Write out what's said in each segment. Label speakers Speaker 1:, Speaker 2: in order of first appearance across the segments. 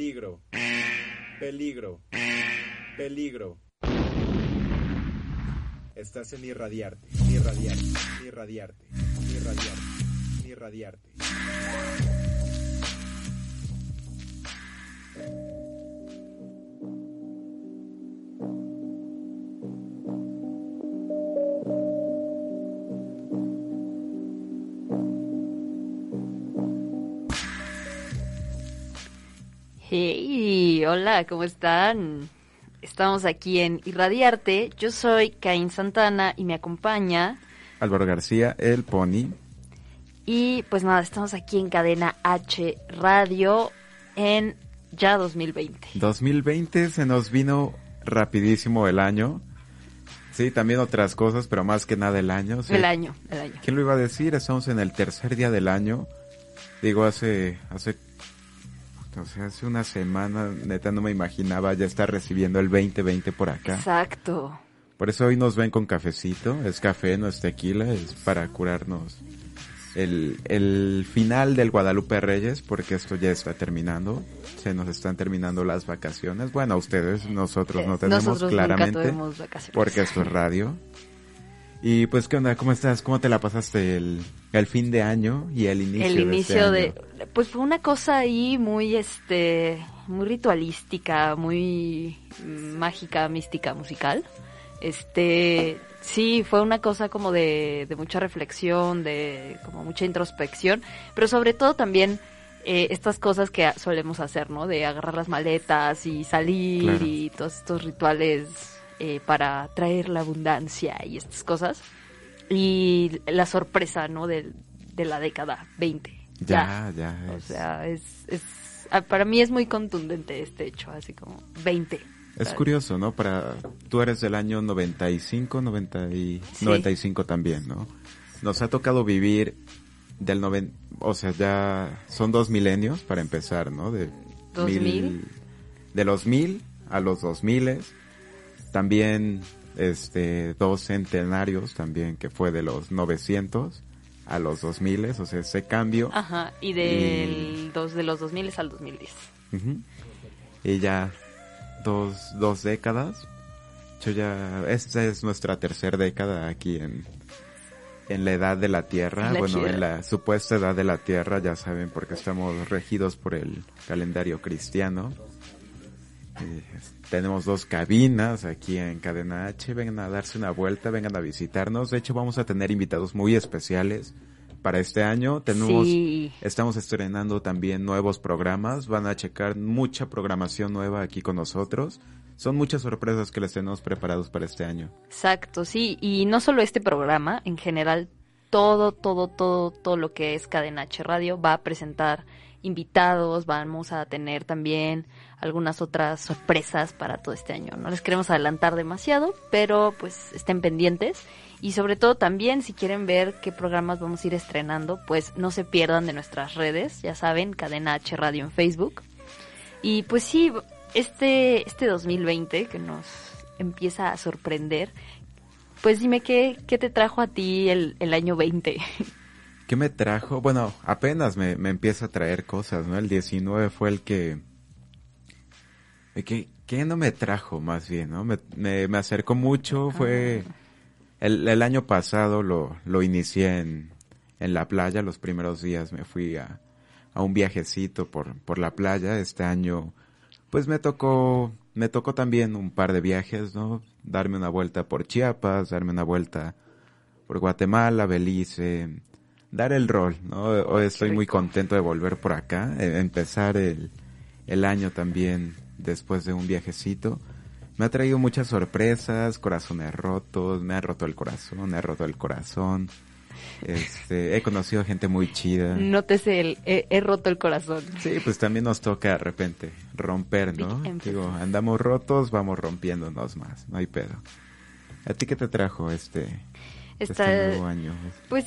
Speaker 1: Peligro. Peligro. Peligro. Estás en irradiarte, irradiarte, irradiarte, irradiarte, irradiarte.
Speaker 2: Hey, hola, ¿cómo están? Estamos aquí en Irradiarte. Yo soy Caín Santana y me acompaña.
Speaker 3: Álvaro García, el Pony.
Speaker 2: Y pues nada, estamos aquí en Cadena H Radio en ya 2020.
Speaker 3: 2020 se nos vino rapidísimo el año. Sí, también otras cosas, pero más que nada el año. sí.
Speaker 2: El año, el año.
Speaker 3: ¿Quién lo iba a decir? Estamos en el tercer día del año. Digo, hace, hace, sea, hace una semana, neta, no me imaginaba ya estar recibiendo el 2020 por acá.
Speaker 2: Exacto.
Speaker 3: Por eso hoy nos ven con cafecito. Es café, no es tequila, es para curarnos el, el final del Guadalupe Reyes, porque esto ya está terminando. Se nos están terminando las vacaciones. Bueno, ustedes, nosotros no tenemos
Speaker 2: Nosotros
Speaker 3: claramente.
Speaker 2: nunca tuvimos vacaciones.
Speaker 3: Porque esto es radio. Y pues, ¿qué onda? ¿Cómo estás? ¿Cómo te la pasaste el, el fin de año y el inicio
Speaker 2: el
Speaker 3: de
Speaker 2: inicio
Speaker 3: este
Speaker 2: de
Speaker 3: año?
Speaker 2: pues fue una cosa ahí muy este muy ritualística muy mágica mística musical este sí fue una cosa como de, de mucha reflexión de como mucha introspección pero sobre todo también eh, estas cosas que solemos hacer no de agarrar las maletas y salir
Speaker 3: Claro.
Speaker 2: y todos estos rituales eh, para traer la abundancia y estas cosas y la sorpresa no de, de la década 20
Speaker 3: Ya, ya.
Speaker 2: o
Speaker 3: es-
Speaker 2: sea, es, es ah, para mí es muy contundente este hecho, así como 20.
Speaker 3: Es curioso, ¿no? Para tú eres del año 95, 90 y,
Speaker 2: Sí.
Speaker 3: 95 también, ¿no? Nos ha tocado vivir del noven, o sea, ya son dos milenios para empezar, ¿no? De
Speaker 2: ¿Dos mil?
Speaker 3: de los mil a los dos miles. También, este, dos centenarios también, que fue de los 900 a los 2000, o sea, ese cambio.
Speaker 2: Ajá, y del dos, de los 2000 al 2010.
Speaker 3: Ujú. Y ya dos, dos décadas. Yo ya, esta es nuestra tercera década aquí en, en la edad de la Tierra.
Speaker 2: La
Speaker 3: bueno, en la supuesta edad de la Tierra, ya saben, porque estamos regidos por el calendario cristiano. Eh, tenemos dos cabinas aquí en Cadena H. Vengan a darse una vuelta, vengan a visitarnos. De hecho, vamos a tener invitados muy especiales para este año. Tenemos
Speaker 2: Sí.
Speaker 3: Estamos estrenando también nuevos programas, van a checar mucha programación nueva aquí con nosotros. Son muchas sorpresas que les tenemos preparados para este año.
Speaker 2: Exacto, sí, y no solo este programa, en general todo, todo, todo, todo lo que es Cadena H Radio va a presentar invitados, vamos a tener también algunas otras sorpresas para todo este año. No les queremos adelantar demasiado, pero pues estén pendientes y sobre todo también si quieren ver qué programas vamos a ir estrenando, pues no se pierdan de nuestras redes, ya saben, Cadena H Radio en Facebook. Y pues sí, este, este 2020 que nos empieza a sorprender, pues dime qué, qué te trajo a ti el, el año 20.
Speaker 3: ¿Qué me trajo? Bueno, apenas me, me empieza a traer cosas, ¿no? El 19 fue el que... ¿Qué, qué no me trajo más bien, no? Me, me, me acercó mucho, fue... El, el año pasado lo, lo inicié en, en la playa, los primeros días me fui a, a un viajecito por, por la playa. Este año, pues me tocó, me tocó también un par de viajes, ¿no? Darme una vuelta por Chiapas, darme una vuelta por Guatemala, Belice, dar el rol, ¿no? Hoy estoy muy contento de volver por acá, eh, empezar el, el año también después de un viajecito. Me ha traído muchas sorpresas, corazones rotos, me ha roto el corazón, me ha roto el corazón. Este, he conocido gente muy chida.
Speaker 2: Nótese el, he, he roto el corazón.
Speaker 3: Sí, pues también nos toca de repente romper, ¿no? Digo, andamos rotos, vamos rompiéndonos más, no hay pedo. ¿A ti qué te trajo este, este nuevo año?
Speaker 2: Pues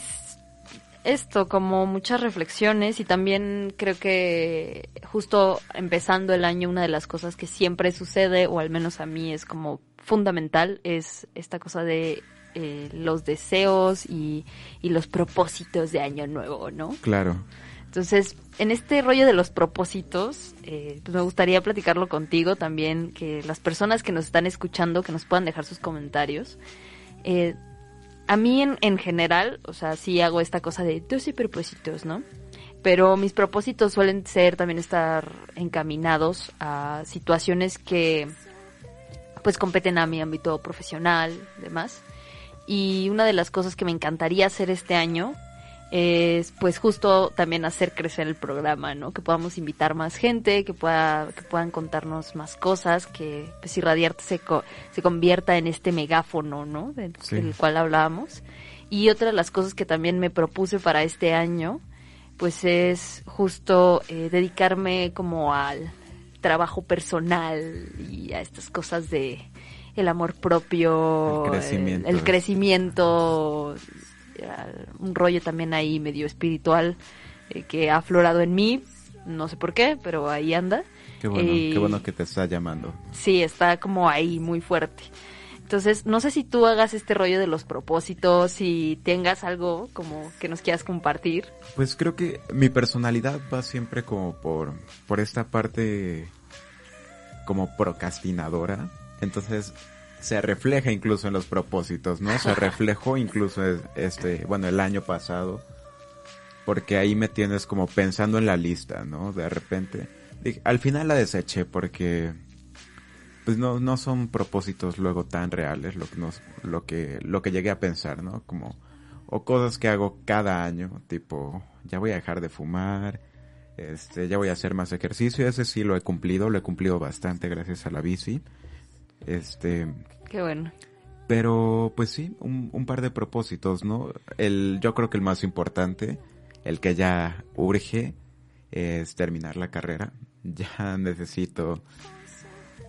Speaker 2: esto, como muchas reflexiones y también creo que justo empezando el año, una de las cosas que siempre sucede, o al menos a mí es como fundamental, es esta cosa de eh, los deseos y, y los propósitos de año nuevo, ¿no?
Speaker 3: Claro.
Speaker 2: Entonces, en este rollo de los propósitos, eh, pues me gustaría platicarlo contigo también, que las personas que nos están escuchando, que nos puedan dejar sus comentarios. Eh, a mí en, en general, o sea, sí hago esta cosa de 12 propósitos, ¿no? Pero mis propósitos suelen ser también estar encaminados a situaciones que pues competen a mi ámbito profesional, demás. Y una de las cosas que me encantaría hacer este año es pues justo también hacer crecer el programa, ¿no? Que podamos invitar más gente, que pueda que puedan contarnos más cosas, que pues Irradiarte se co- se convierta en este megáfono, ¿no? Del,
Speaker 3: Sí.
Speaker 2: del cual hablábamos. Y otra de las cosas que también me propuse para este año, pues es justo eh, dedicarme como al trabajo personal y a estas cosas de el amor propio,
Speaker 3: El crecimiento.
Speaker 2: el, el crecimiento, un rollo también ahí medio espiritual eh, que ha aflorado en mí, no sé por qué, pero ahí anda.
Speaker 3: Qué bueno,
Speaker 2: Eh,
Speaker 3: qué bueno que te está llamando.
Speaker 2: Sí, está como ahí muy fuerte. Entonces, no sé si tú hagas este rollo de los propósitos, si tengas algo como que nos quieras compartir.
Speaker 3: Pues creo que mi personalidad va siempre como por, por esta parte como procrastinadora. Entonces se refleja incluso en los propósitos, ¿no? Se reflejó incluso es- este, bueno, el año pasado. Porque ahí me tienes como pensando en la lista, ¿no? De repente. Al final la deseché porque pues no, no son propósitos luego tan reales lo que nos, lo que, lo que llegué a pensar, ¿no? Como, o cosas que hago cada año, tipo, ya voy a dejar de fumar, este, ya voy a hacer más ejercicio, ese sí lo he cumplido, lo he cumplido bastante gracias a la bici, este,
Speaker 2: Qué bueno.
Speaker 3: pero pues sí, un, un par de propósitos, ¿no? El, yo creo que el más importante, el que ya urge, es terminar la carrera. Ya necesito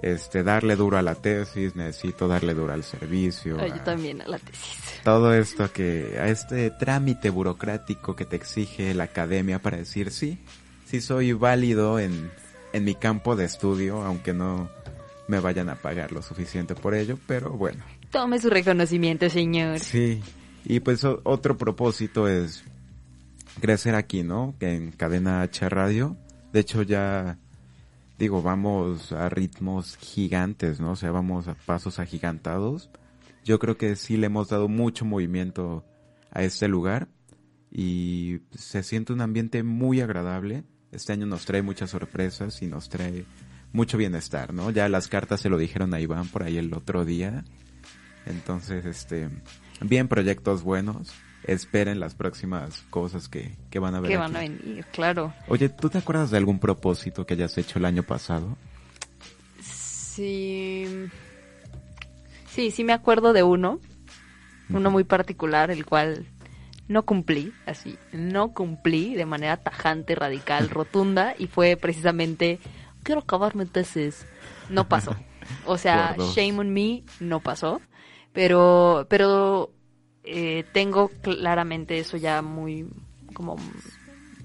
Speaker 3: este darle duro a la tesis, necesito darle duro al servicio.
Speaker 2: Ah, yo
Speaker 3: a
Speaker 2: también a la tesis.
Speaker 3: Todo esto que, a este trámite burocrático que te exige la academia para decir sí, sí soy válido en, en mi campo de estudio, aunque no me vayan a pagar lo suficiente por ello, pero bueno.
Speaker 2: Tome su reconocimiento, señor.
Speaker 3: Sí, y pues otro propósito es crecer aquí, ¿no? Que en Cadena H Radio. De hecho ya, digo, vamos a ritmos gigantes, ¿no? O sea, vamos a pasos agigantados. Yo creo que sí le hemos dado mucho movimiento a este lugar y se siente un ambiente muy agradable. Este año nos trae muchas sorpresas y nos trae mucho bienestar, ¿no? Ya las cartas se lo dijeron a Iván por ahí el otro día. Entonces, este, bien proyectos buenos. Esperen las próximas cosas que, que van a ver.
Speaker 2: Que
Speaker 3: aquí.
Speaker 2: van a venir, claro.
Speaker 3: Oye, ¿tú te acuerdas de algún propósito que hayas hecho el año pasado?
Speaker 2: Sí. Sí, sí me acuerdo de uno. Uno muy particular, el cual no cumplí, así, no cumplí de manera tajante, radical, rotunda, y fue precisamente, quiero acabar mi tesis. No pasó. O sea, shame on me, no pasó. Pero, pero eh, tengo claramente eso ya muy, como,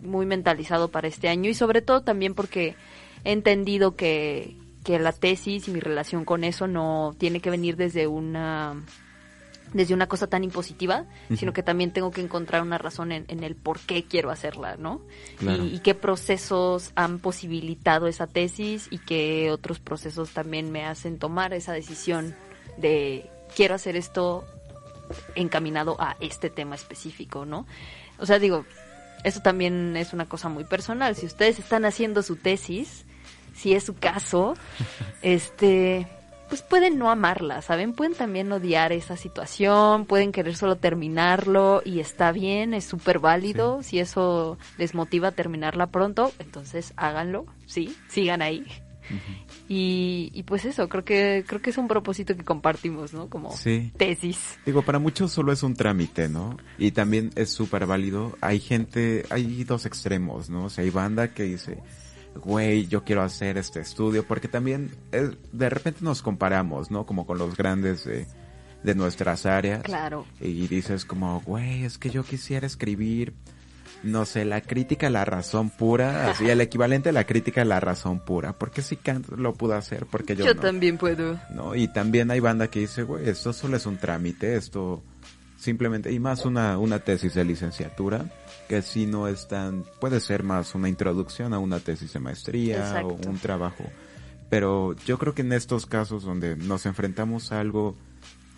Speaker 2: muy mentalizado para este año y sobre todo también porque he entendido que, que la tesis y mi relación con eso no tiene que venir desde una desde una cosa tan impositiva, sino que también tengo que encontrar una razón en, en el por qué quiero hacerla, ¿no?
Speaker 3: Claro.
Speaker 2: Y, y qué procesos han posibilitado esa tesis y qué otros procesos también me hacen tomar esa decisión de quiero hacer esto encaminado a este tema específico, ¿no? O sea, digo, eso también es una cosa muy personal. Si ustedes están haciendo su tesis, si es su caso, este, pues pueden no amarla, ¿saben? Pueden también odiar esa situación, pueden querer solo terminarlo y está bien, es súper válido. Si eso les motiva a terminarla pronto, entonces háganlo, sí, sigan ahí. y, y, pues eso, creo que creo que es un propósito que compartimos, ¿no? Como
Speaker 3: Sí.
Speaker 2: tesis.
Speaker 3: Digo, para muchos solo es un trámite, ¿no? Y también es súper válido. Hay gente, hay dos extremos, ¿no? O sea, hay banda que dice, güey, yo quiero hacer este estudio, porque también eh, de repente nos comparamos, ¿no? Como con los grandes de, de nuestras áreas.
Speaker 2: Claro.
Speaker 3: Y dices como, güey, es que yo quisiera escribir, no sé, la crítica a la razón pura, así el equivalente a la crítica a la razón pura. Porque si Kant lo pudo hacer, porque yo,
Speaker 2: Yo
Speaker 3: no?
Speaker 2: también puedo.
Speaker 3: ¿no? Y también hay banda que dice, güey, esto solo es un trámite, esto simplemente, y más una, una tesis de licenciatura, que si no es tan, puede ser más una introducción a una tesis de maestría
Speaker 2: Exacto.
Speaker 3: o un trabajo. Pero yo creo que en estos casos donde nos enfrentamos a algo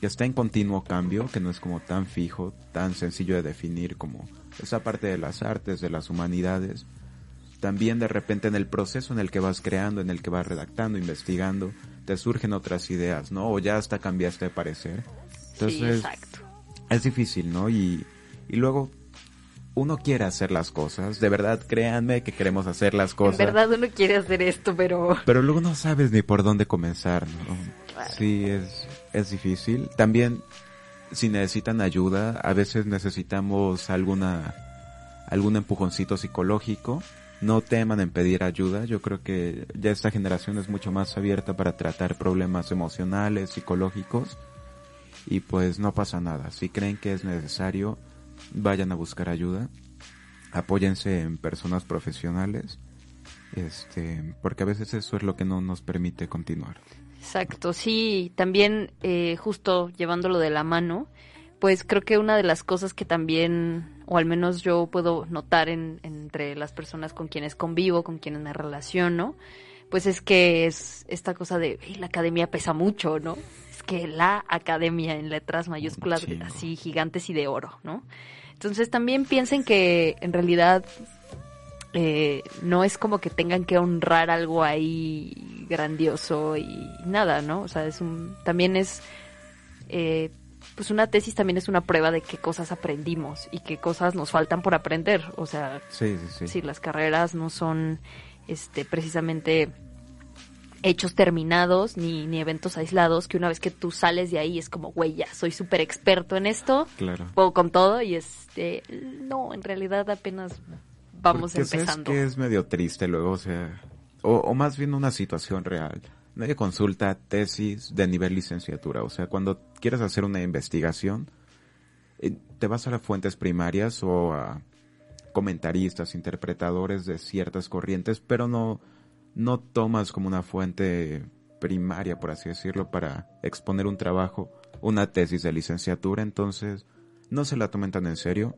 Speaker 3: que está en continuo cambio, que no es como tan fijo, tan sencillo de definir como esa parte de las artes, de las humanidades, también de repente en el proceso en el que vas creando, en el que vas redactando, investigando, te surgen otras ideas, ¿no? O ya hasta cambiaste de parecer.
Speaker 2: sí,
Speaker 3: Entonces,
Speaker 2: exacto.
Speaker 3: es difícil, ¿no? Y, y luego uno quiere hacer las cosas, de verdad, créanme que queremos hacer las cosas.
Speaker 2: En verdad uno quiere hacer esto, pero
Speaker 3: Pero luego no sabes ni por dónde comenzar, ¿no? Sí, es, es difícil. También, si necesitan ayuda, a veces necesitamos alguna, algún empujoncito psicológico. No teman en pedir ayuda. Yo creo que ya esta generación es mucho más abierta para tratar problemas emocionales, psicológicos. Y pues no pasa nada. Si creen que es necesario, vayan a buscar ayuda. Apóyense en personas profesionales. Este, porque a veces eso es lo que no nos permite continuar.
Speaker 2: Exacto, sí, también eh, justo llevándolo de la mano, pues creo que una de las cosas que también, o al menos yo puedo notar en, entre las personas con quienes convivo, con quienes me relaciono, pues es que es esta cosa de "Ey, la academia pesa mucho, ¿no? Es que la academia en letras mayúsculas así gigantes y de oro, ¿no? Entonces también piensen que en realidad eh, no es como que tengan que honrar algo ahí grandioso y nada, ¿no? O sea, es un, también es, eh, pues una tesis también es una prueba de qué cosas aprendimos y qué cosas nos faltan por aprender. O sea,
Speaker 3: Sí, sí, sí.
Speaker 2: si las carreras no son, este, precisamente hechos terminados ni, ni eventos aislados que una vez que tú sales de ahí es como, güey, ya soy súper experto en esto,
Speaker 3: Claro.
Speaker 2: puedo con todo y este, no, en realidad apenas vamos
Speaker 3: Porque sabes
Speaker 2: empezando.
Speaker 3: que es medio triste luego, o sea, o, o más bien una situación real. Nadie consulta tesis de nivel licenciatura, o sea, cuando quieres hacer una investigación, eh, te vas a las fuentes primarias o a comentaristas, interpretadores de ciertas corrientes, pero no, no tomas como una fuente primaria, por así decirlo, para exponer un trabajo, una tesis de licenciatura, entonces no se la tomen tan en serio.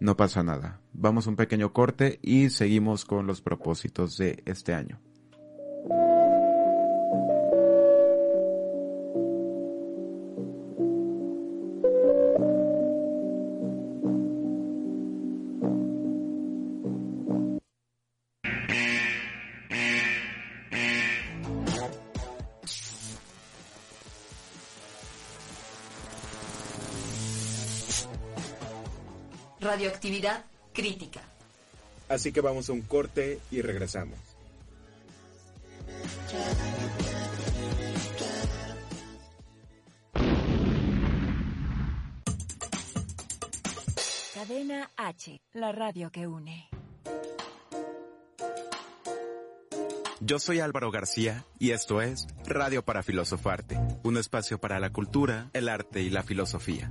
Speaker 3: No pasa nada. Vamos a un pequeño corte y seguimos con los propósitos de este año.
Speaker 4: Radioactividad crítica.
Speaker 1: Así que vamos a un corte y regresamos.
Speaker 4: Cadena H, la radio que une.
Speaker 5: Yo soy Álvaro García y esto es Radio para Filosofarte, un espacio para la cultura, el arte y la filosofía.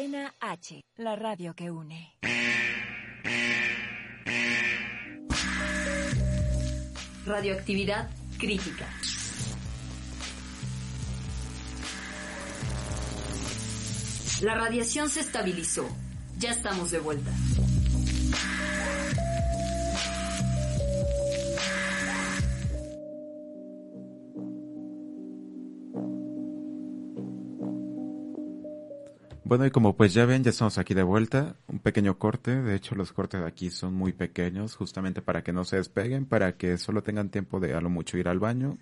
Speaker 4: Cadena H, la radio que une.
Speaker 2: Radioactividad crítica. La radiación se estabilizó. Ya estamos de vuelta.
Speaker 3: Bueno, y como pues ya ven, ya estamos aquí de vuelta. Un pequeño corte. De hecho, los cortes de aquí son muy pequeños, justamente para que no se despeguen, para que solo tengan tiempo de a lo mucho ir al baño,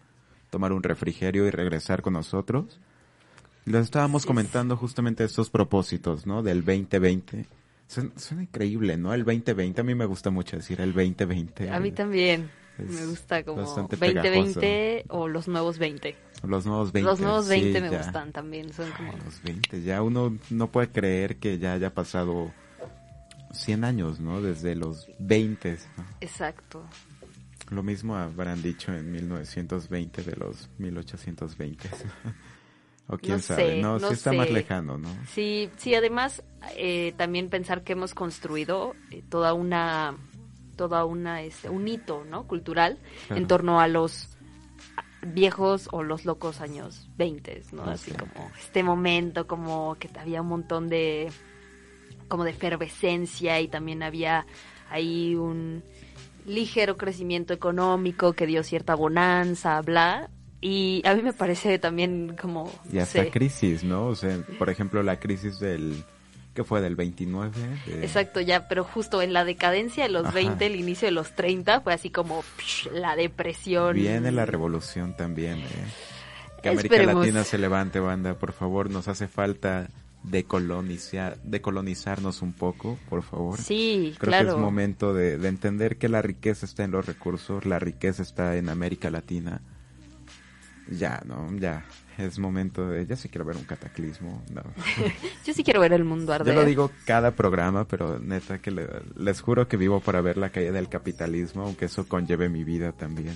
Speaker 3: tomar un refrigerio y regresar con nosotros. Les estábamos comentando justamente estos propósitos, ¿no? Del 2020. Suena, suena increíble, ¿no? El 2020, a mí me gusta mucho decir el 2020.
Speaker 2: A mí también. Me gusta como
Speaker 3: bastante
Speaker 2: 2020 o los nuevos 20.
Speaker 3: Los nuevos 20.
Speaker 2: Los nuevos
Speaker 3: sí,
Speaker 2: 20 me
Speaker 3: ya.
Speaker 2: gustan también. Son como...
Speaker 3: Los 20, ya uno no puede creer que ya haya pasado 100 años, ¿no? Desde los 20. ¿no?
Speaker 2: Exacto.
Speaker 3: Lo mismo habrán dicho en 1920 de los 1820. o quién
Speaker 2: No
Speaker 3: sabe,
Speaker 2: sé,
Speaker 3: no,
Speaker 2: no
Speaker 3: sí está más
Speaker 2: sé.
Speaker 3: lejano, ¿no?
Speaker 2: Sí, sí, además eh, también pensar que hemos construido eh, toda una toda una este, un hito, ¿no? cultural
Speaker 3: Claro.
Speaker 2: en torno a los viejos o los locos años 20, ¿no? Así
Speaker 3: sí.
Speaker 2: como este momento como que había un montón de como de efervescencia y también había ahí un ligero crecimiento económico que dio cierta bonanza, bla. Y a mí me parece también como...
Speaker 3: Y hasta
Speaker 2: sé,
Speaker 3: crisis, ¿no? O sea, por ejemplo, la crisis del... ¿Qué fue? ¿Del 29? De-
Speaker 2: Exacto, ya, pero justo en la decadencia de los
Speaker 3: Ajá.
Speaker 2: 20, el inicio de los 30, fue así como psh, la depresión.
Speaker 3: Viene la revolución también, ¿eh? Que América
Speaker 2: Esperemos.
Speaker 3: Latina se levante, banda, por favor, nos hace falta decolonizar, decolonizarnos un poco, por favor.
Speaker 2: Sí,
Speaker 3: Creo
Speaker 2: claro.
Speaker 3: que es momento de, de entender que la riqueza está en los recursos, la riqueza está en América Latina. Ya, ¿no? Ya. Es momento de... Ya sí quiero ver un cataclismo. No.
Speaker 2: Yo sí quiero ver el mundo
Speaker 3: Yo
Speaker 2: arder.
Speaker 3: lo digo cada programa, pero neta que le- les juro que vivo para ver la caída del capitalismo, aunque eso conlleve mi vida también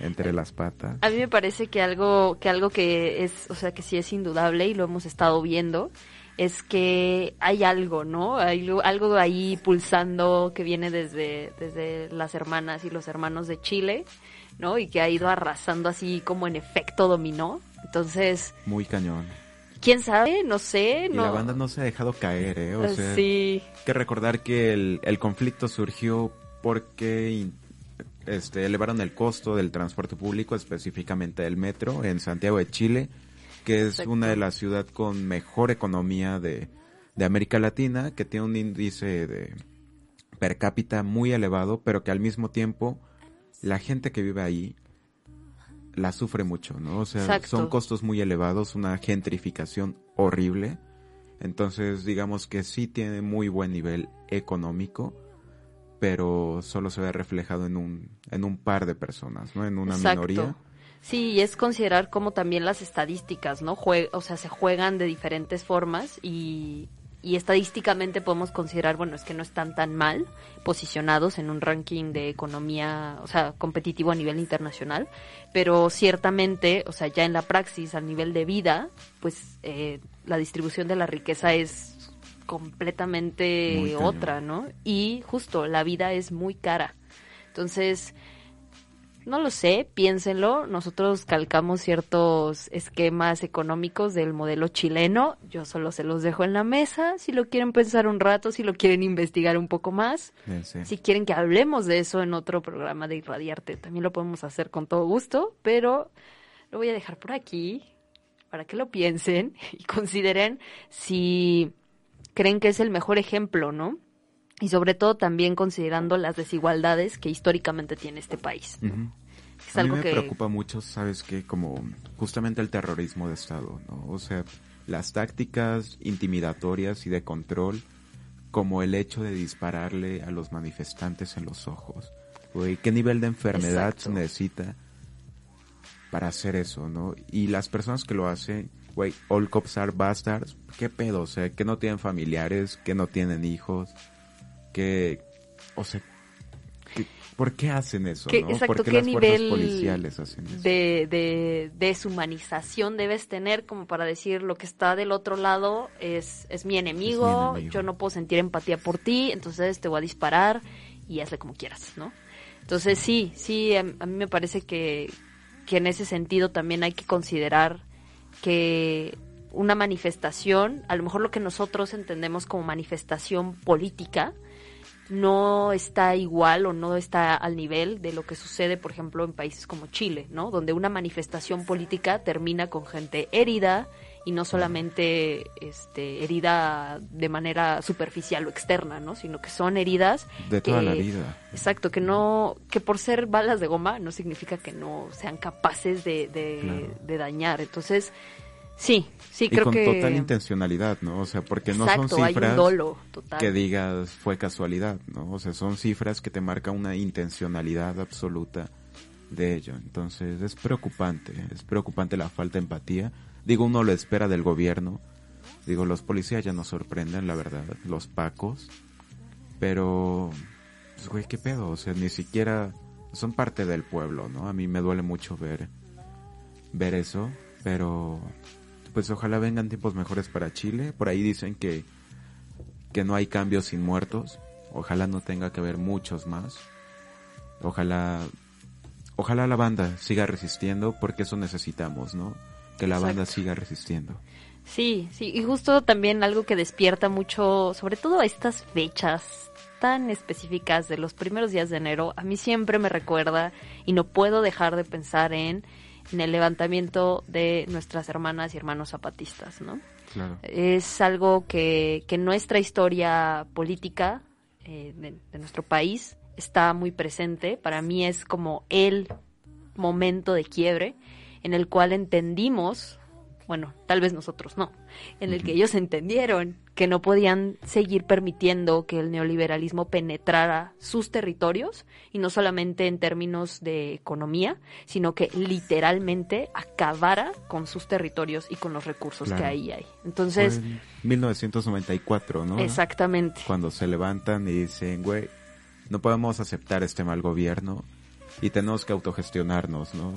Speaker 3: en- entre las patas.
Speaker 2: A mí me parece que algo que algo que es, o sea, que sí es indudable y lo hemos estado viendo es que hay algo, ¿no? Hay algo ahí pulsando que viene desde desde las hermanas y los hermanos de Chile, ¿no? Y que ha ido arrasando así como en efecto dominó. Entonces,
Speaker 3: Muy cañón.
Speaker 2: quién sabe, no sé,
Speaker 3: Y
Speaker 2: no.
Speaker 3: la banda no se ha dejado caer, ¿eh? O sea,
Speaker 2: sí.
Speaker 3: hay que recordar que el, el conflicto surgió porque este, elevaron el costo del transporte público, específicamente del metro, en Santiago de Chile, que es
Speaker 2: Exacto.
Speaker 3: una de las ciudades con mejor economía de, de América Latina, que tiene un índice de per cápita muy elevado, pero que al mismo tiempo la gente que vive ahí la sufre mucho, ¿no? O sea,
Speaker 2: Exacto.
Speaker 3: son costos muy elevados, una gentrificación horrible. Entonces, digamos que sí tiene muy buen nivel económico, pero solo se ve reflejado en un, en un par de personas, ¿no? En una
Speaker 2: Exacto.
Speaker 3: minoría.
Speaker 2: Sí, y es considerar como también las estadísticas, ¿no? Jue- o sea, se juegan de diferentes formas y, y estadísticamente podemos considerar, bueno, es que no están tan mal posicionados en un ranking de economía, o sea, competitivo a nivel internacional, pero ciertamente, o sea, ya en la praxis, a nivel de vida, pues eh, la distribución de la riqueza es completamente otra, ¿no? Y justo, la vida es muy cara. Entonces, no lo sé, piénsenlo. Nosotros calcamos ciertos esquemas económicos del modelo chileno. Yo solo se los dejo en la mesa. Si lo quieren pensar un rato, si lo quieren investigar un poco más, si quieren que hablemos de eso en otro programa de Irradiarte, también lo podemos hacer con todo gusto, pero lo voy a dejar por aquí para que lo piensen y consideren si creen que es el mejor ejemplo, ¿no? Y sobre todo también considerando las desigualdades que históricamente tiene este país.
Speaker 3: Ujú.
Speaker 2: Es
Speaker 3: a mí me
Speaker 2: que
Speaker 3: preocupa mucho, ¿sabes qué? Como justamente el terrorismo de Estado, ¿no? O sea, las tácticas intimidatorias y de control, como el hecho de dispararle a los manifestantes en los ojos. Güey, ¿qué nivel de enfermedad
Speaker 2: Exacto.
Speaker 3: se necesita para hacer eso, no? Y las personas que lo hacen, güey, all cops are bastards, ¿qué pedo? O sea, que no tienen familiares, que no tienen hijos, que, o sea, ¿Por qué hacen eso?
Speaker 2: ¿Qué,
Speaker 3: ¿no?
Speaker 2: exacto,
Speaker 3: ¿Por qué
Speaker 2: ¿qué
Speaker 3: las fuerzas
Speaker 2: nivel
Speaker 3: policiales hacen eso?
Speaker 2: de, de deshumanización debes tener como para decir lo que está del otro lado es, es mi enemigo,
Speaker 3: enemigo.
Speaker 2: yo no puedo sentir empatía por ti, entonces te voy a disparar y hazle como quieras, ¿no? Entonces sí, sí, a, a mí me parece que, que en ese sentido también hay que considerar que una manifestación, a lo mejor lo que nosotros entendemos como manifestación política, no está igual o no está al nivel de lo que sucede, por ejemplo, en países como Chile, ¿no? Donde una manifestación política termina con gente herida y no solamente este, herida de manera superficial o externa, ¿no? Sino que son heridas
Speaker 3: De toda
Speaker 2: que-
Speaker 3: la vida.
Speaker 2: Exacto, que no, que por ser balas de goma no significa que no sean capaces de, de,
Speaker 3: Claro.
Speaker 2: de dañar. Entonces, sí, sí,
Speaker 3: Y
Speaker 2: creo
Speaker 3: con
Speaker 2: que
Speaker 3: total intencionalidad, ¿no? O sea, porque no son cifras
Speaker 2: dolo
Speaker 3: que digas fue casualidad, ¿no? O sea, son cifras que te marcan una intencionalidad absoluta de ello. Entonces, es preocupante, es preocupante la falta de empatía. Digo, uno lo espera del gobierno. Digo, los policías ya nos sorprenden, la verdad, los pacos. Pero, pues, güey, ¿qué pedo? O sea, ni siquiera son parte del pueblo, ¿no? A mí me duele mucho ver, ver eso, pero pues ojalá vengan tiempos mejores para Chile. Por ahí dicen que, que no hay cambios sin muertos. Ojalá no tenga que haber muchos más. Ojalá, ojalá la banda siga resistiendo porque eso necesitamos, ¿no? Que la banda siga resistiendo.
Speaker 2: Sí, sí, y justo también algo que despierta mucho, sobre todo a estas fechas tan específicas de los primeros días de enero, a mí siempre me recuerda y no puedo dejar de pensar en, en el levantamiento de nuestras hermanas y hermanos zapatistas, ¿no?
Speaker 3: Claro.
Speaker 2: Es algo que, que en nuestra historia política eh, de, de nuestro país está muy presente. Para mí es como el momento de quiebre en el cual entendimos, bueno, tal vez nosotros no, en el que ellos entendieron que no podían seguir permitiendo que el neoliberalismo penetrara sus territorios y no solamente en términos de economía, sino que literalmente acabara con sus territorios y con los recursos que ahí hay. Entonces,
Speaker 3: en 1994, ¿no?
Speaker 2: exactamente.
Speaker 3: Cuando se levantan y dicen, güey, no podemos aceptar este mal gobierno y tenemos que autogestionarnos, ¿no?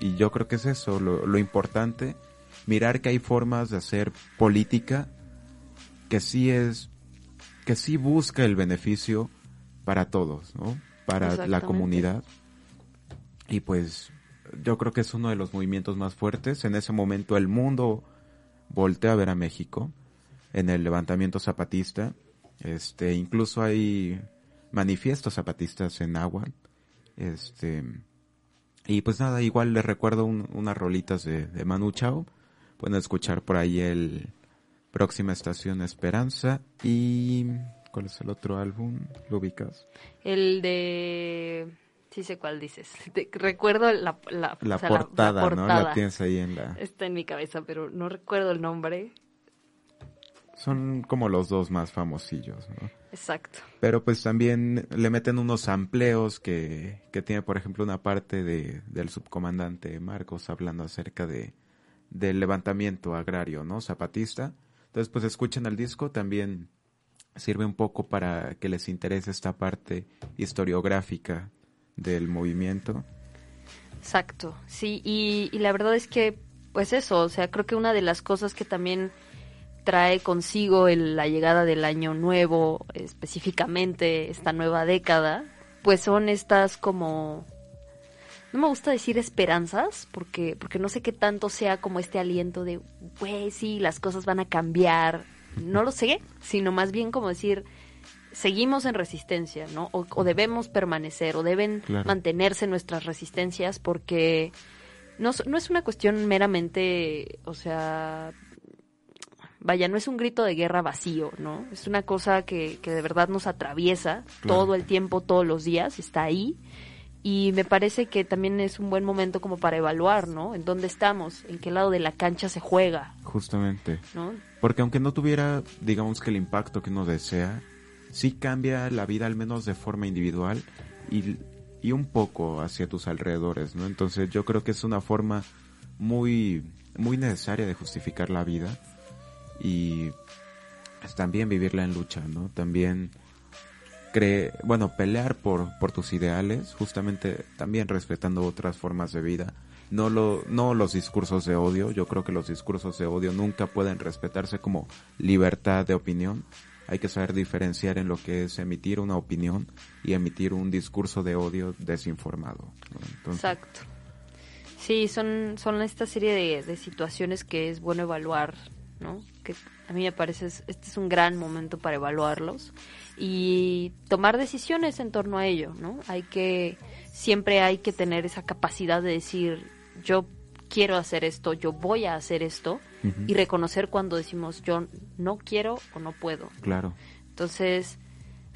Speaker 3: Y yo creo que es eso, lo, lo importante, mirar que hay formas de hacer política que sí es, que sí busca el beneficio para todos, ¿no? Para la comunidad. Y pues yo creo que es uno de los movimientos más fuertes. En ese momento el mundo voltea a ver a México en el levantamiento zapatista. Este, incluso hay manifiestos zapatistas en agua. Este, y pues nada, igual les recuerdo un- unas rolitas de, de Manu Chao. Pueden escuchar por ahí el próxima estación Esperanza y ¿cuál es el otro álbum? ¿Lo ubicas?
Speaker 2: El de... Sí sé cuál dices. Te- recuerdo la, la,
Speaker 3: La
Speaker 2: o sea,
Speaker 3: portada, ¿no?
Speaker 2: portada.
Speaker 3: La tienes ahí en la...
Speaker 2: Está en mi cabeza, pero no recuerdo el nombre.
Speaker 3: Son como los dos más famosillos, ¿no?
Speaker 2: Exacto.
Speaker 3: Pero pues también le meten unos amplios que, que tiene, por ejemplo, una parte de, del subcomandante Marcos hablando acerca de del levantamiento agrario, ¿no? Zapatista. Entonces, pues escuchen el disco, también sirve un poco para que les interese esta parte historiográfica del movimiento.
Speaker 2: Exacto, sí, y, la verdad es que, pues eso, o sea, creo que una de las cosas que también trae consigo el- la llegada del año nuevo, específicamente esta nueva década, pues son estas como, no me gusta decir esperanzas, porque, porque no sé qué tanto sea como este aliento de, güey, sí, las cosas van a cambiar, no lo sé, sino más bien como decir, seguimos en resistencia, ¿no? O, o debemos permanecer, o deben
Speaker 3: Claro.
Speaker 2: mantenerse nuestras resistencias, porque no, no es una cuestión meramente, o sea, vaya, no es un grito de guerra vacío, ¿no? Es una cosa que, que de verdad nos atraviesa
Speaker 3: Claro.
Speaker 2: todo el tiempo, todos los días, está ahí. Y me parece que también es un buen momento como para evaluar, ¿no? En dónde estamos, en qué lado de la cancha se juega,
Speaker 3: Justamente.
Speaker 2: ¿no?
Speaker 3: Porque aunque no tuviera, digamos que el impacto que uno desea, sí cambia la vida al menos de forma individual y, y un poco hacia tus alrededores, ¿no? Entonces yo creo que es una forma muy, muy necesaria de justificar la vida y pues, también vivirla en lucha, ¿no? También cre bueno, pelear por, por tus ideales, justamente también respetando otras formas de vida. No, lo, no los discursos de odio, yo creo que los discursos de odio nunca pueden respetarse como libertad de opinión. Hay que saber diferenciar en lo que es emitir una opinión y emitir un discurso de odio desinformado.
Speaker 2: Exacto. Sí, son, son esta serie de, de situaciones que es bueno evaluar, ¿no? Que a mí me parece este es un gran momento para evaluarlos y tomar decisiones en torno a ello, ¿no? Hay que siempre hay que tener esa capacidad de decir yo quiero hacer esto, yo voy a hacer esto y reconocer cuando decimos yo no quiero o no puedo.
Speaker 3: Claro.
Speaker 2: Entonces,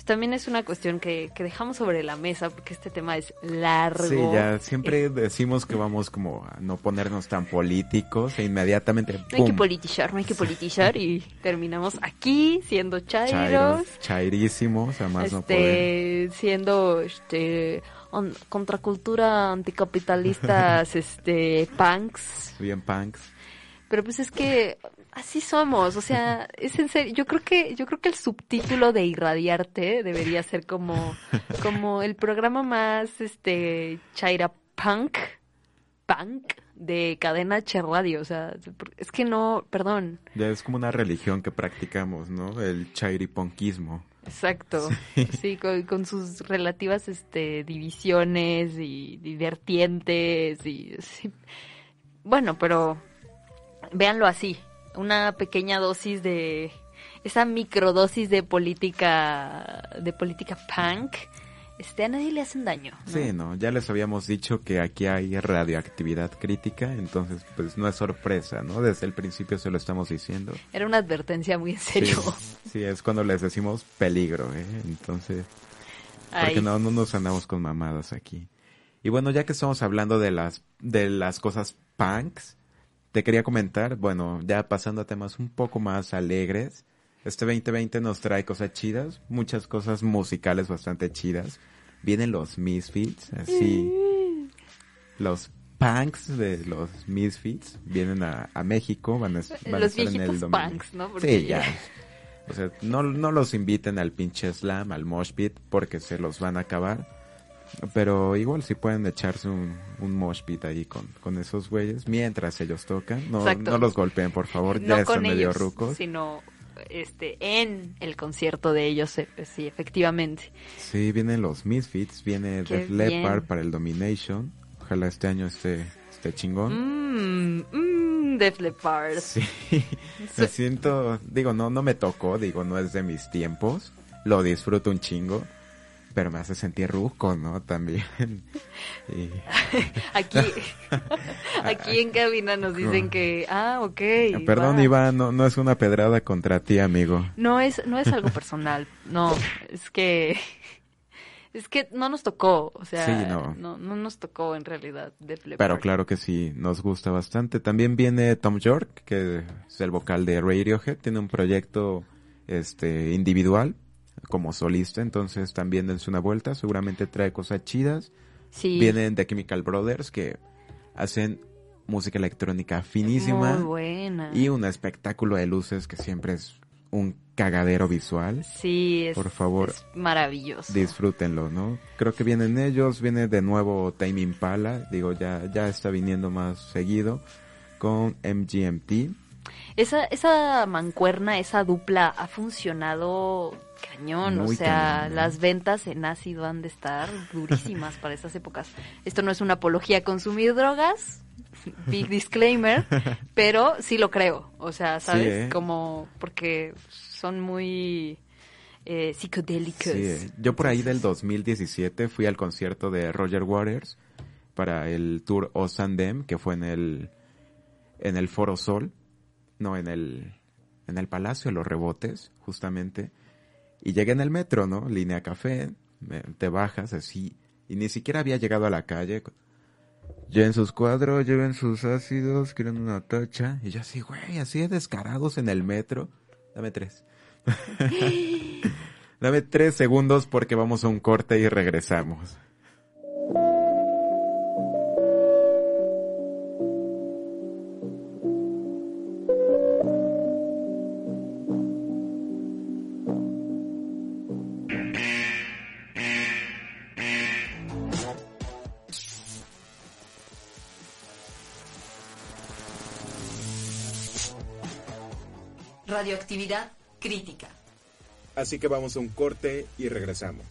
Speaker 2: también es una cuestión que, que, dejamos sobre la mesa porque este tema es largo.
Speaker 3: Sí, ya siempre decimos que vamos como a no ponernos tan políticos e inmediatamente...
Speaker 2: No hay que politizar, no hay que politizar y terminamos aquí siendo chairos.
Speaker 3: chairísimos, además
Speaker 2: este,
Speaker 3: no poder.
Speaker 2: Siendo este, contracultura anticapitalistas, este, punks.
Speaker 3: Bien punks.
Speaker 2: Pero pues es que así somos, o sea, es en serio, yo creo que yo creo que el subtítulo de Irradiarte debería ser como como el programa más este chaira punk punk de cadena H radio, o sea, es que no, perdón.
Speaker 3: Ya es como una religión que practicamos, ¿no? El chairiponquismo.
Speaker 2: Exacto, sí, con, sus relativas este divisiones y divertientes y sí. bueno, pero véanlo así, una pequeña dosis de esa microdosis de política de política punk este a nadie le hacen daño
Speaker 3: sí no ya les habíamos dicho que aquí hay radioactividad crítica entonces pues no es sorpresa no desde el principio se lo estamos diciendo.
Speaker 2: Era una advertencia muy en serio.
Speaker 3: sí, es cuando les decimos peligro ¿eh? entonces porque no no nos andamos con mamadas aquí. Y bueno ya que estamos hablando de las de las cosas punks te quería comentar, bueno, ya pasando a temas un poco más alegres, este 2020 nos trae cosas chidas, muchas cosas musicales bastante chidas. Vienen los Misfits, así. Los punks de los Misfits vienen a, México, van a, van
Speaker 2: a
Speaker 3: estar
Speaker 2: en el domingo. punks, ¿no?
Speaker 3: sí, ya. O sea, no, no los inviten al pinche slam, al mosh pit, porque se los van a acabar. Pero igual si pueden echarse un, un mosh pit ahí con, con esos güeyes mientras ellos tocan. No, no los golpeen, por favor, ya están medio rucos.
Speaker 2: Sino este, en el concierto de ellos, eh, sí, efectivamente.
Speaker 3: Sí, vienen los Misfits, viene Def Leppard para el Domination. Ojalá este año esté, esté chingón.
Speaker 2: Mmm, mmm, Def Leppard.
Speaker 3: Sí, me siento, digo, no, no me tocó, digo, no es de mis tiempos. Lo disfruto un chingo pero me hace sentir rusco, ¿no? También.
Speaker 2: aquí, aquí en cabina nos dicen que, ah, ok.
Speaker 3: Perdón, Iván, no, no es una pedrada contra ti, amigo.
Speaker 2: No es, no es algo personal, no, es que, es que no nos tocó, o sea, no. no. nos tocó en realidad. De
Speaker 3: pero claro que sí, nos gusta bastante. También viene Tom York, que es el vocal de Radiohead, tiene un proyecto este individual como solista, entonces también dense una vuelta, seguramente trae cosas chidas.
Speaker 2: Sí.
Speaker 3: Vienen The Chemical Brothers que hacen música electrónica finísima
Speaker 2: Muy buena.
Speaker 3: y un espectáculo de luces que siempre es un cagadero visual.
Speaker 2: Sí, es,
Speaker 3: por favor,
Speaker 2: maravilloso.
Speaker 3: Disfrútenlo, ¿no? Creo que vienen ellos, viene de nuevo Time Impala, digo, ya ya está viniendo más seguido con MGMT.
Speaker 2: Esa esa mancuerna, esa dupla ha funcionado cañón, o sea, las ventas en ácido han de estar durísimas para estas épocas. Esto no es una apología a consumir drogas, big disclaimer, pero sí lo creo, o sea, ¿sabes? ¿eh? Como porque son muy eh, psicodélicos.
Speaker 3: Sí, yo por ahí del 2017 fui al concierto de Roger Waters para el tour Osandem, que fue en el en el Foro Sol, no en el en el Palacio de los Rebotes, justamente. Y llegué en el metro, ¿no? Línea café, te bajas así. Y ni siquiera había llegado a la calle. Lleven sus cuadros, lleven sus ácidos, quieren una tacha. Y yo así, güey, así de descarados en el metro. Dame tres. Dame tres segundos porque vamos a un corte y regresamos.
Speaker 4: Radioactividad crítica.
Speaker 1: Así que vamos a un corte y regresamos.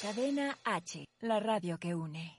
Speaker 4: Cadena H, la radio que une.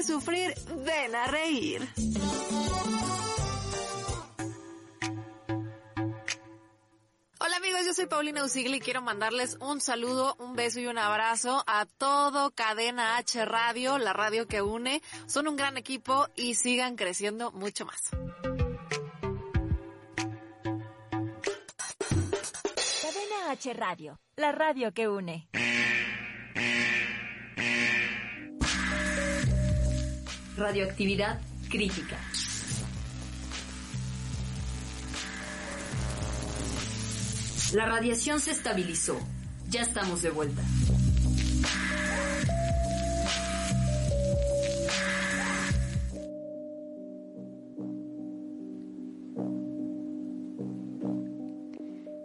Speaker 6: Sufrir, ven a reír. Hola amigos, yo soy Paulina Usigli y quiero mandarles un saludo, un beso y un abrazo a todo Cadena H Radio, la radio que une. Son un gran equipo y sigan creciendo mucho más.
Speaker 4: Cadena H Radio, la radio que une.
Speaker 7: Radioactividad crítica. La radiación se estabilizó. Ya estamos de vuelta.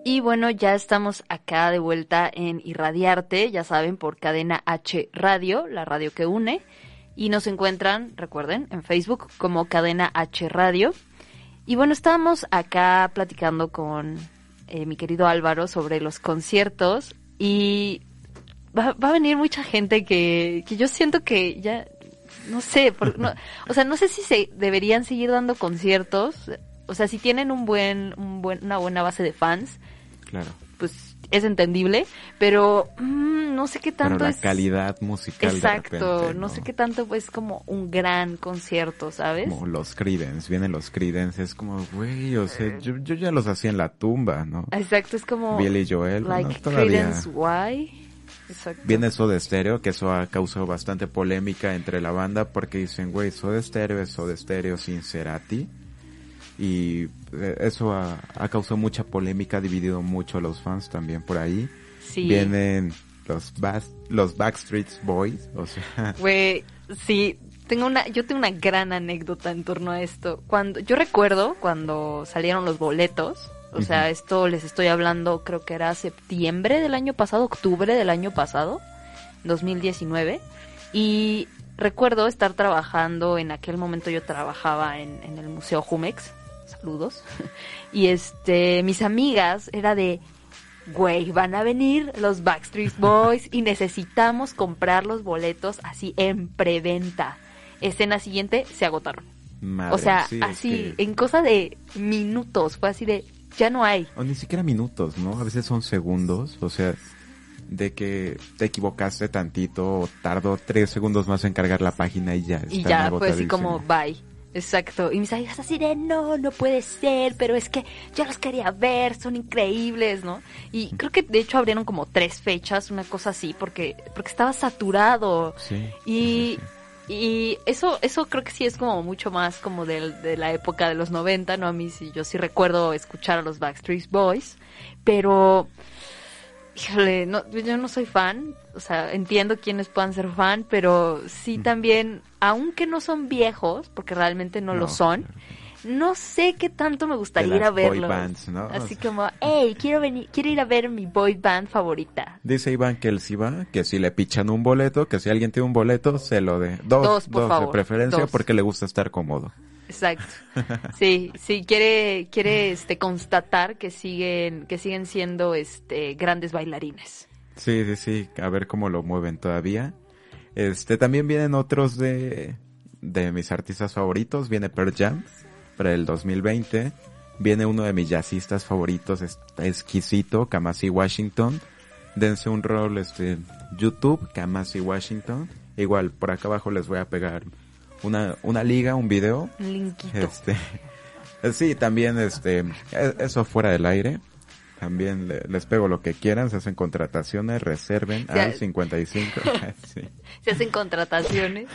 Speaker 2: Y bueno, ya estamos acá de vuelta en Irradiarte, ya saben, por cadena H Radio, la radio que une. Y nos encuentran, recuerden, en Facebook como cadena H Radio. Y bueno, estábamos acá platicando con eh, mi querido Álvaro sobre los conciertos y va, va a venir mucha gente que, que yo siento que ya, no sé, por- no- o sea, no sé si se deberían seguir dando conciertos, o sea, si tienen un buen, un buen, una buena base de fans,
Speaker 3: Claro.
Speaker 2: pues es entendible, pero mm, no sé qué tanto
Speaker 3: Pero la
Speaker 2: es...
Speaker 3: calidad musical de
Speaker 2: Exacto,
Speaker 3: repente,
Speaker 2: no sé qué tanto es como un gran concierto, ¿sabes?
Speaker 3: Como los Creedence, vienen los Creedence, es como, güey, o sea, yo, yo ya los hacía en la tumba, ¿no?
Speaker 2: Exacto, es como...
Speaker 3: Billy Joel,
Speaker 2: like
Speaker 3: todavía.
Speaker 2: Creedence Why. Exacto.
Speaker 3: Viene Soda Stereo, que eso ha causado bastante polémica entre la banda porque dicen, güey, Soda Stereo es Soda Stereo sin Cerati. Y eh, eso ha, ha causado mucha polémica, ha dividido mucho a los fans también por ahí.
Speaker 2: Sí.
Speaker 3: Vienen los, Bas- los Backstreet Boys, o sea,
Speaker 2: Güey, sí, tengo una, yo tengo una gran anécdota en torno a esto. Cuando, yo recuerdo cuando salieron los boletos, o sea, esto les estoy hablando, creo que era septiembre del año pasado, octubre del año pasado, 2019, y recuerdo estar trabajando, en aquel momento yo trabajaba en, en el Museo Jumex, saludos, y este, mis amigas era de, güey, van a venir los Backstreet Boys y necesitamos comprar los boletos así en preventa. Escena siguiente, se agotaron.
Speaker 3: madre,
Speaker 2: o sea,
Speaker 3: sí, es
Speaker 2: así,
Speaker 3: que-
Speaker 2: en cosa de minutos, fue así de, ya no hay.
Speaker 3: O ni siquiera minutos, ¿no? A veces son segundos, o sea, de que te equivocaste tantito o tardó tres segundos más en cargar la página y ya.
Speaker 2: Y ya fue así como, bye. Exacto. Y mis amigas así de, no, no puede ser, pero es que yo los quería ver, son increíbles, ¿no? Y creo que de hecho abrieron como tres fechas, una cosa así, porque, porque estaba saturado.
Speaker 3: Sí.
Speaker 2: Y,
Speaker 3: sí, sí.
Speaker 2: y eso, eso creo que sí es como mucho más como del- de, la época de los 90, ¿no? A mí sí, yo sí recuerdo escuchar a los Backstreet Boys, pero, híjole, no, yo no soy fan, o sea, entiendo quienes puedan ser fan, pero sí también, aunque no son viejos, porque realmente no, lo son,
Speaker 3: claro.
Speaker 2: no sé qué tanto me gustaría ir a verlos.
Speaker 3: bands, ¿no?
Speaker 2: Así como, hey, quiero venir, quiero ir a ver mi boy band favorita.
Speaker 3: Dice Iván que él sí va, que si le pichan un boleto, que si alguien tiene un boleto, se lo dé. Dos,
Speaker 2: Dos, por
Speaker 3: dos
Speaker 2: favor,
Speaker 3: de preferencia
Speaker 2: dos.
Speaker 3: porque le gusta estar cómodo.
Speaker 2: Exacto. Sí, sí, quiere, quiere este constatar que siguen, que siguen siendo este grandes bailarines.
Speaker 3: Sí, sí, sí, a ver cómo lo mueven todavía. Este, también vienen otros de, de mis artistas favoritos, viene Pearl Jam para el 2020, viene uno de mis jazzistas favoritos, exquisito, Kamasi Washington, dense un rol, este, YouTube, Kamasi Washington, igual por acá abajo les voy a pegar una, una liga, un video,
Speaker 2: linkito.
Speaker 3: este, sí, también este, e- eso fuera del aire. también le- les pego lo que quieran, se hacen contrataciones, reserven
Speaker 2: sea,
Speaker 3: al 55. sí.
Speaker 2: Se hacen contrataciones.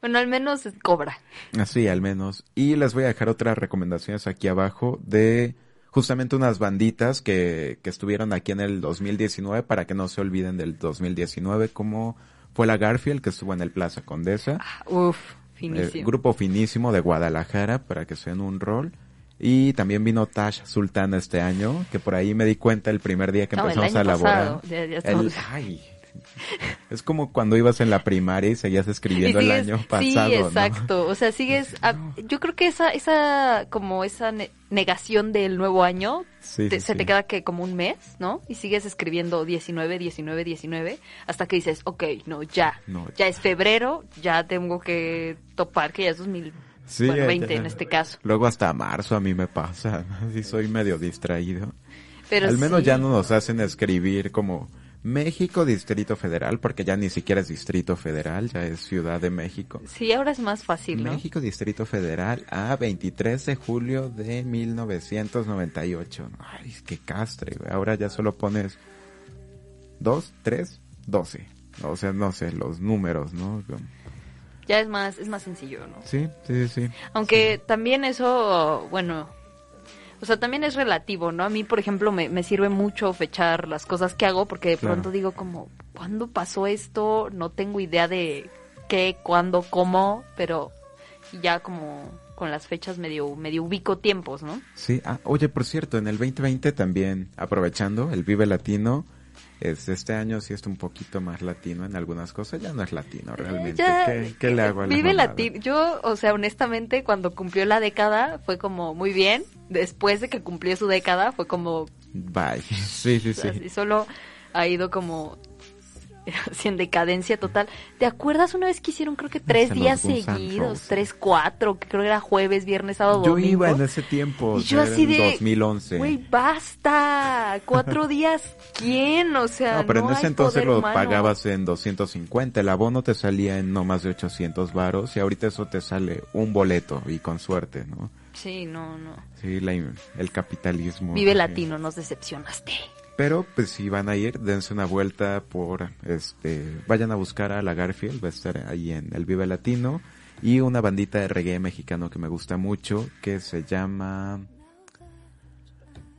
Speaker 2: bueno, al menos cobra.
Speaker 3: Así, al menos. Y les voy a dejar otras recomendaciones aquí abajo de justamente unas banditas que, que estuvieron aquí en el 2019 para que no se olviden del 2019, como fue la Garfield que estuvo en el Plaza Condesa.
Speaker 2: Uf,
Speaker 3: El
Speaker 2: finísimo.
Speaker 3: grupo finísimo de Guadalajara para que se den un rol. Y también vino Tash Sultana este año, que por ahí me di cuenta el primer día que
Speaker 2: No, el
Speaker 3: empezamos a elaborar.
Speaker 2: pasado, ya- ya
Speaker 3: El- ay, es como cuando ibas en la primaria y seguías escribiendo
Speaker 2: Y
Speaker 3: el año pasado,
Speaker 2: Sí,
Speaker 3: ¿no?
Speaker 2: exacto. O sea, sigues. a- yo creo que esa, esa, como esa ne- negación del nuevo año,
Speaker 3: Sí,
Speaker 2: te-
Speaker 3: sí,
Speaker 2: se
Speaker 3: sí.
Speaker 2: te queda que como un mes, ¿no? Y sigues escribiendo 19, 19, 19, hasta que dices, ok, no, ya.
Speaker 3: No.
Speaker 2: Ya es febrero, ya tengo que topar que ya es 2000,
Speaker 3: Sí,
Speaker 2: bueno,
Speaker 3: ya-
Speaker 2: 20
Speaker 3: ya-
Speaker 2: en este caso.
Speaker 3: Luego hasta marzo a mí me pasa, si soy medio distraído.
Speaker 2: Pero
Speaker 3: Al menos
Speaker 2: sí.
Speaker 3: ya no nos hacen escribir como México Distrito Federal, porque ya ni siquiera es Distrito Federal, ya es Ciudad de México.
Speaker 2: Sí, ahora es más fácil, ¿no?
Speaker 3: México Distrito Federal a 23 de julio de 1998. Ay, qué castre, güey. Ahora ya solo pones 2, 3, 12. O sea, no sé, los números, ¿no?
Speaker 2: Ya es más, es más sencillo, ¿no?
Speaker 3: Sí, sí, sí.
Speaker 2: Aunque también eso, bueno, o sea, también es relativo, ¿no? A mí, por ejemplo, me, me sirve mucho fechar las cosas que hago porque de
Speaker 3: Claro.
Speaker 2: pronto digo como, ¿cuándo pasó esto? No tengo idea de qué, cuándo, cómo, pero ya como con las fechas medio, medio ubico tiempos, ¿no?
Speaker 3: Sí, ah, oye, por cierto, en el 2020 también, aprovechando el Vive Latino, es, este año sí está un poquito más latino en algunas cosas, ya no es latino realmente.
Speaker 2: Ya,
Speaker 3: ¿Qué, qué le hago a la
Speaker 2: Vive? Latino. Yo, o sea, honestamente, cuando cumplió la década fue como muy bien. Después de que cumplió su década fue como
Speaker 3: Bye. Sí, sí, sí.
Speaker 2: Así solo ha ido como así en decadencia total. ¿Te acuerdas una vez que hicieron creo que tres
Speaker 3: los
Speaker 2: días seguidos? Tres, cuatro, que creo que era jueves, viernes, sábado,
Speaker 3: Yo
Speaker 2: domingo.
Speaker 3: iba en ese tiempo,
Speaker 2: Y yo así
Speaker 3: en
Speaker 2: de,
Speaker 3: 2011.
Speaker 2: Güey, basta. Cuatro días, ¿quién? O sea,
Speaker 3: No, pero en ese
Speaker 2: hay
Speaker 3: entonces lo
Speaker 2: humano.
Speaker 3: pagabas en 250, el abono te salía en no más de 800 varos y ahorita eso te sale un boleto y con suerte, ¿no?
Speaker 2: Sí, no, no.
Speaker 3: Sí, la- el capitalismo.
Speaker 2: Vive. Latino, nos decepcionaste.
Speaker 3: Pero pues si van a ir, dense una vuelta por este, vayan a buscar a la Garfield, va a estar ahí en el Vive Latino y una bandita de reggae mexicano que me gusta mucho que se llama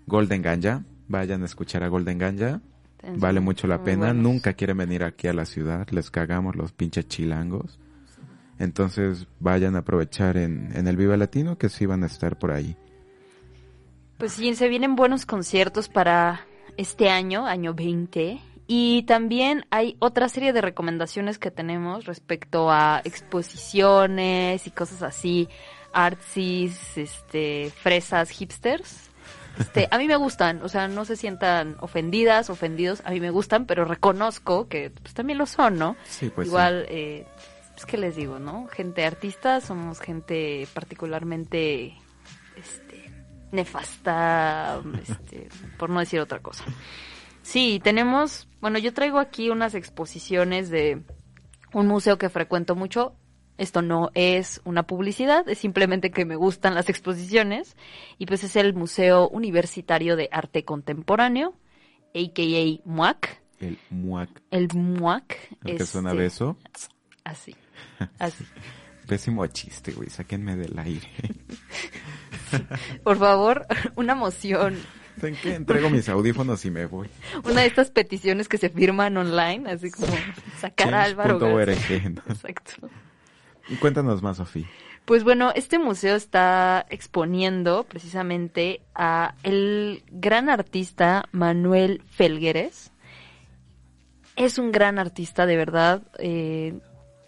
Speaker 3: Golden Ganja. Vayan a escuchar a Golden Ganja. Vale mucho la pena. Nunca quieren venir aquí a la ciudad. Les cagamos los pinches chilangos. Entonces vayan a aprovechar en, en el Viva Latino que sí van a estar por ahí.
Speaker 2: Pues sí, se vienen buenos conciertos para este año, año 20. Y también hay otra serie de recomendaciones que tenemos respecto a exposiciones y cosas así, artsis, este, fresas, hipsters. Este, a mí me gustan, o sea, no se sientan ofendidas, ofendidos, a mí me gustan, pero reconozco que pues, también lo son, ¿no?
Speaker 3: Sí, pues sí.
Speaker 2: Igual, eh, pues, ¿qué les digo, no? Gente artista, somos gente particularmente, nefasta, este, por no decir otra cosa. Sí, tenemos, bueno, yo traigo aquí unas exposiciones de un museo que frecuento mucho. Esto no es una publicidad, es simplemente que me gustan las exposiciones. Y pues es el Museo Universitario de Arte Contemporáneo, a.k.a. MUAC.
Speaker 3: El muac,
Speaker 2: El MUAC
Speaker 3: el que
Speaker 2: es
Speaker 3: suena beso.
Speaker 2: así, así.
Speaker 3: Pésimo chiste, güey. Sáquenme del aire.
Speaker 2: Por favor, una moción,
Speaker 3: ¿En qué? Entrego mis audífonos y me voy.
Speaker 2: una de estas peticiones que se firman online, así como sacar a Álvaro García.
Speaker 3: ¿no?
Speaker 2: Exacto.
Speaker 3: Y cuéntanos más, Sofía.
Speaker 2: Pues bueno, este museo está exponiendo precisamente a el gran artista Manuel Felgueres. Es un gran artista, de verdad. eh,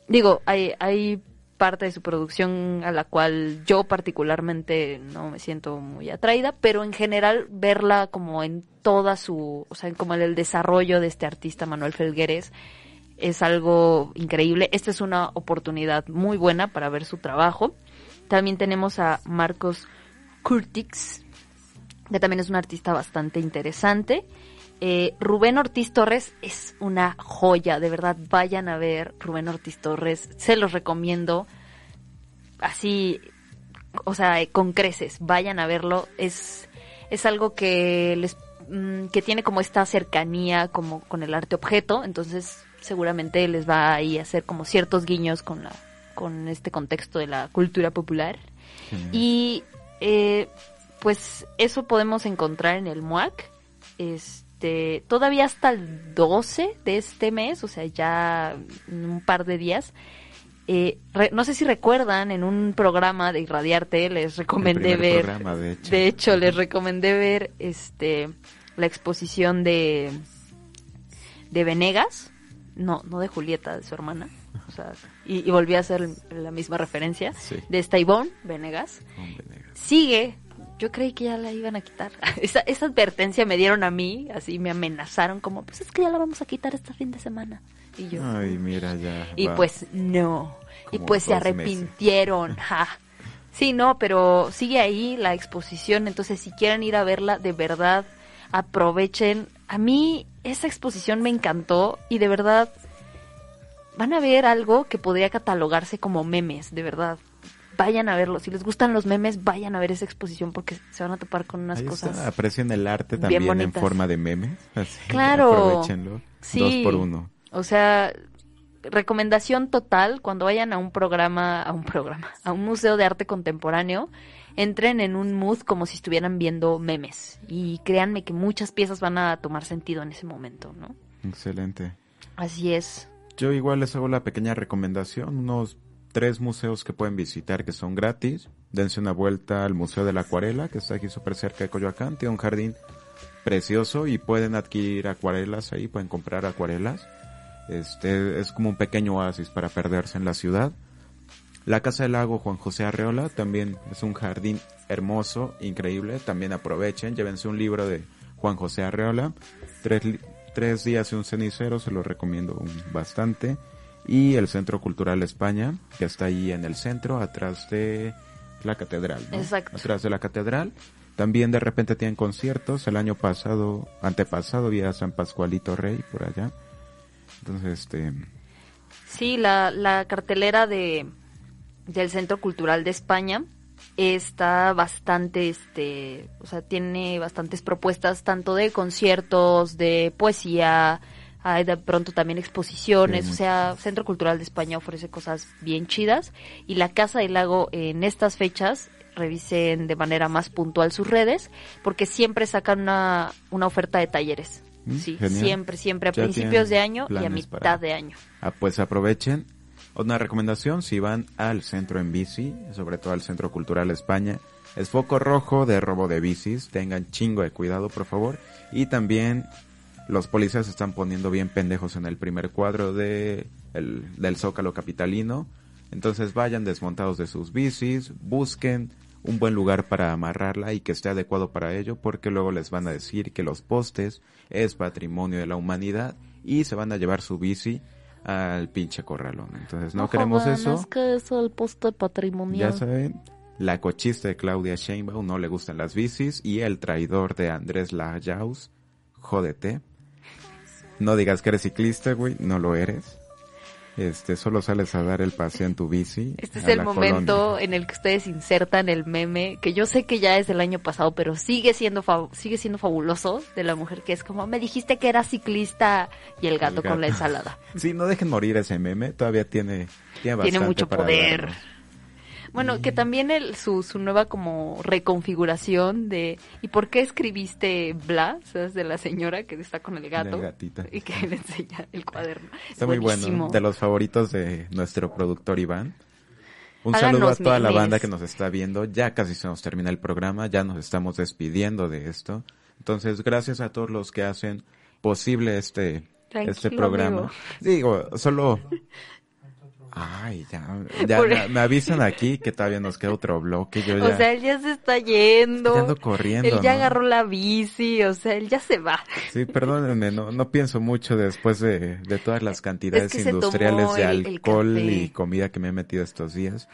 Speaker 2: digo, hay, hay parte de su producción a la cual yo particularmente no me siento muy atraída, pero en general verla como en toda su, o sea, como en el desarrollo de este artista Manuel Felgueres es algo increíble. Esta es una oportunidad muy buena para ver su trabajo. También tenemos a Marcos Curtix, que también es un artista bastante interesante. Eh, Rubén Ortiz Torres es una joya, de verdad, vayan a ver Rubén Ortiz Torres, se los recomiendo. Así, o sea, con creces, vayan a verlo. Es, es algo que les mm, que tiene como esta cercanía como con el arte objeto, entonces seguramente les va a ir a hacer como ciertos guiños con la con este contexto de la cultura popular. Y eh, pues eso podemos encontrar en el MUAC. Este, todavía hasta el 12 de este mes, o sea, ya en un par de días. Eh, re- no sé si recuerdan, en un programa de Irradiarte les recomendé ver,
Speaker 3: programa, de hecho.
Speaker 2: de hecho, les recomendé ver este la exposición de de Venegas, no, no de Julieta, de su hermana, o sea, y, y volví a hacer la misma referencia
Speaker 3: Sí.
Speaker 2: de esta Ivonne Venegas.
Speaker 3: Negro.
Speaker 2: Sigue, yo creí que ya la iban a quitar. Esa, esa advertencia me dieron a mí, así me amenazaron como, pues es que ya la vamos a quitar este fin de semana. Y yo,
Speaker 3: Ay, mira, ya.
Speaker 2: y
Speaker 3: va.
Speaker 2: pues no. Y pues se arrepintieron. ja. Sí, no, pero sigue ahí la exposición. Entonces, si quieren ir a verla, de verdad, aprovechen. A mí esa exposición me encantó y de verdad van a ver algo que podría catalogarse como memes, de verdad. Vayan a verlo. Si les gustan los memes, vayan a ver esa exposición porque se van a topar con unas
Speaker 3: Ahí
Speaker 2: cosas.
Speaker 3: está, aprecien el arte también en forma de memes. Así,
Speaker 2: Claro.
Speaker 3: Aprovechenlo.
Speaker 2: Sí.
Speaker 3: Dos por uno.
Speaker 2: O sea, recomendación total, cuando vayan a un programa, a un programa, a un museo de arte contemporáneo, entren en un mood como si estuvieran viendo memes. Y créanme que muchas piezas van a tomar sentido en ese momento, ¿no?
Speaker 3: Excelente.
Speaker 2: Así es.
Speaker 3: Yo igual les hago la pequeña recomendación, unos tres museos que pueden visitar que son gratis. Dense una vuelta al Museo de la Acuarela, que está aquí súper cerca de Coyoacán. Tiene un jardín precioso y pueden adquirir acuarelas ahí, pueden comprar acuarelas. Este es como un pequeño oasis para perderse en la ciudad. La Casa del Lago Juan José Arreola también es un jardín hermoso, increíble. También aprovechen, llévense un libro de Juan José Arreola. Tres, tres días y un cenicero, se lo recomiendo bastante. Y el Centro Cultural España, que está ahí en el centro, atrás de la catedral. ¿no?
Speaker 2: Exacto.
Speaker 3: Atrás de la catedral. También de repente tienen conciertos. El año pasado, antepasado, había San Pascualito Rey por allá. Entonces, este,
Speaker 2: Sí, la, la cartelera de del Centro Cultural de España está bastante, este, o sea, tiene bastantes propuestas tanto de conciertos, de poesía, hay de pronto también exposiciones,
Speaker 3: Sí,
Speaker 2: o sea, Centro Cultural de España ofrece cosas bien chidas y la Casa del Lago en estas fechas revisen de manera más puntual sus redes porque siempre sacan una, una oferta de talleres.
Speaker 3: Mm,
Speaker 2: Sí,
Speaker 3: genial.
Speaker 2: siempre, siempre a
Speaker 3: Ya
Speaker 2: principios de año y a mitad
Speaker 3: para-
Speaker 2: de año.
Speaker 3: Ah, pues aprovechen. Una recomendación, si van al centro en bici, sobre todo al Centro Cultural España, es foco rojo de robo de bicis, tengan chingo de cuidado, por favor. Y también los policías se están poniendo bien pendejos en el primer cuadro de el- del Zócalo Capitalino. Entonces vayan desmontados de sus bicis, busquen un buen lugar para amarrarla y que esté adecuado para ello, porque luego les van a decir que los postes es patrimonio de la humanidad y se van a llevar su bici al pinche corralón. Entonces no, queremos eso.
Speaker 2: Es que es el poste patrimonial.
Speaker 3: Ya saben, la cochista de Claudia Sheinbaum no le gustan las bicis y el traidor de Andrés Lajaus, jódete. No digas que eres ciclista, güey, no lo eres. Este, solo sales a dar el paseo en tu bici.
Speaker 2: Este es el momento
Speaker 3: colonia.
Speaker 2: en el que ustedes insertan el meme, que yo sé que ya es del año pasado, pero sigue siendo fa- sigue siendo fabuloso, de la mujer que es como, me dijiste que era ciclista y el gato,
Speaker 3: El
Speaker 2: con la ensalada.
Speaker 3: Sí, no dejen morir ese meme, todavía tiene, tiene
Speaker 2: mucho poder. Bueno, que también el, su, su nueva como reconfiguración de ¿y por qué escribiste bla? ¿Sabes? De la señora que está con el gato
Speaker 3: La gatita.
Speaker 2: y que le enseña el cuaderno.
Speaker 3: Está muy bueno, de los favoritos de nuestro productor Iván. Un
Speaker 2: Háganos
Speaker 3: saludo a toda la banda que nos está viendo. Ya casi se nos termina el programa, ya nos estamos despidiendo de esto. Entonces, gracias a todos los que hacen posible este
Speaker 2: Tranquilo,
Speaker 3: este programa.
Speaker 2: amigo.
Speaker 3: Digo, solo Ay, ya, ya
Speaker 2: Por-
Speaker 3: me, me avisan aquí que todavía nos queda otro bloque. Yo ya,
Speaker 2: O sea, él ya se está yendo.
Speaker 3: Ya ando corriendo,
Speaker 2: Él ya
Speaker 3: ¿no?
Speaker 2: agarró la bici, o sea, él ya se va.
Speaker 3: Sí, perdónenme, no, no pienso mucho después de, de todas las cantidades
Speaker 2: Es que
Speaker 3: industriales de
Speaker 2: el- el
Speaker 3: alcohol
Speaker 2: café.
Speaker 3: y comida que me he metido estos días.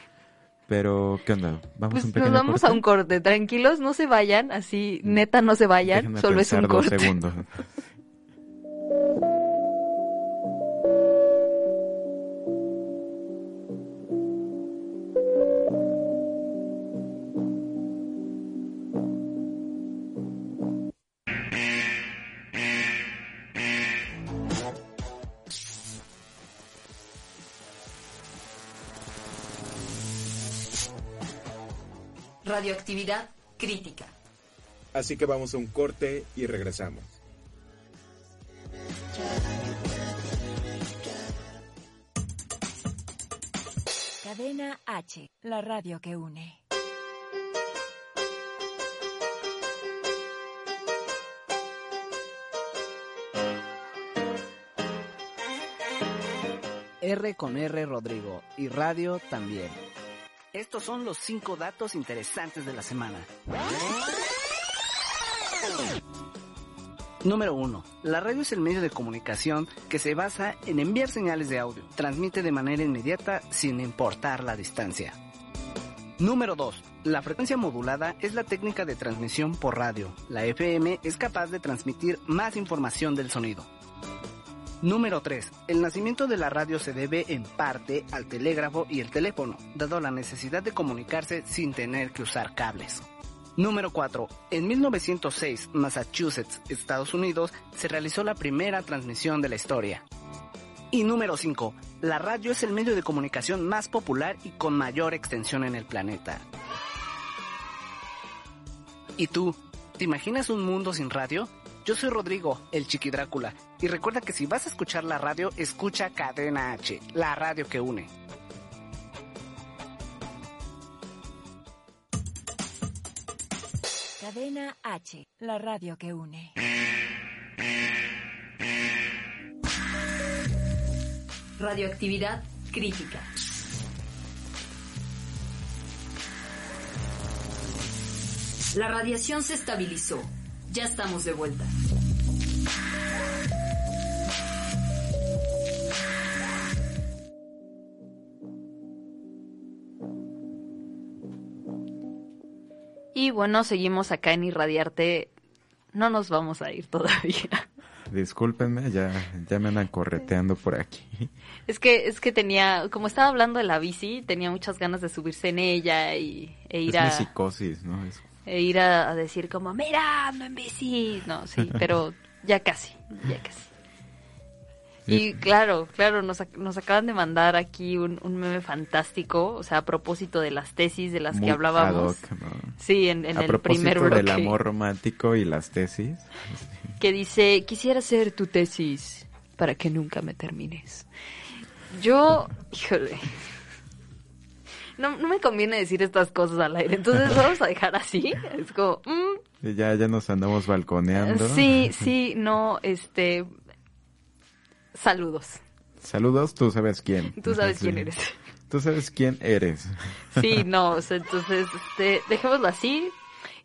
Speaker 3: Pero, ¿qué onda? ¿Vamos
Speaker 2: Pues
Speaker 3: a un
Speaker 2: nos vamos
Speaker 3: corte?
Speaker 2: a un corte. Tranquilos, no se vayan, así, neta, no se vayan.
Speaker 3: Déjenme
Speaker 2: solo es un
Speaker 3: pensar dos
Speaker 2: corte.
Speaker 3: segundos.
Speaker 7: Radioactividad crítica.
Speaker 1: Así que vamos a un corte y regresamos.
Speaker 4: Cadena H, la radio que une.
Speaker 8: R con R Rodrigo y radio también. Estos son los cinco datos interesantes de la semana. Número 1. La radio es el medio de comunicación que se basa en enviar señales de audio. Transmite de manera inmediata sin importar la distancia. Número 2. La frecuencia modulada es la técnica de transmisión por radio. La FM es capaz de transmitir más información del sonido. Número 3. El nacimiento de la radio se debe en parte al telégrafo y el teléfono, dado la necesidad de comunicarse sin tener que usar cables. Número 4. En 1906, Massachusetts, Estados Unidos, se realizó la primera transmisión de la historia. Y número 5. La radio es el medio de comunicación más popular y con mayor extensión en el planeta. ¿Y tú? ¿Te imaginas un mundo sin radio? Yo soy Rodrigo, el Chiqui Drácula, y recuerda que si vas a escuchar la radio, escucha Cadena H, la radio que une.
Speaker 4: Cadena H, la radio que une.
Speaker 7: Radioactividad crítica. La radiación se estabilizó. Ya estamos de vuelta.
Speaker 2: Y bueno, seguimos acá en Irradiarte. No nos vamos a ir todavía.
Speaker 3: Discúlpenme, ya, ya me andan correteando por aquí.
Speaker 2: Es que, es que tenía, como estaba hablando de la bici, tenía muchas ganas de subirse en ella y, e ir
Speaker 3: es
Speaker 2: a...
Speaker 3: mi psicosis, ¿no? Es-
Speaker 2: e ir a, a decir como, mira, ando en bici. No, sí, pero ya casi, ya casi. Y claro, claro, nos, ac- nos acaban de mandar aquí un, un meme fantástico, o sea, a propósito de las tesis de las
Speaker 3: muy
Speaker 2: que hablábamos.
Speaker 3: ad hoc, ¿no?
Speaker 2: Sí, en, en
Speaker 3: a
Speaker 2: el
Speaker 3: propósito
Speaker 2: primer bloque.
Speaker 3: del amor romántico y las tesis.
Speaker 2: Que dice, quisiera hacer tu tesis para que nunca me termines. Yo, híjole. No, no me conviene decir estas cosas al aire, entonces vamos a dejar así. Es como, mm,
Speaker 3: Ya, ya nos andamos balconeando.
Speaker 2: Sí, sí, no, este. Saludos.
Speaker 3: Saludos, tú sabes quién.
Speaker 2: Tú sabes
Speaker 3: Sí.
Speaker 2: quién eres.
Speaker 3: Tú sabes quién eres.
Speaker 2: Sí, no, o sea, entonces, este, dejémoslo así.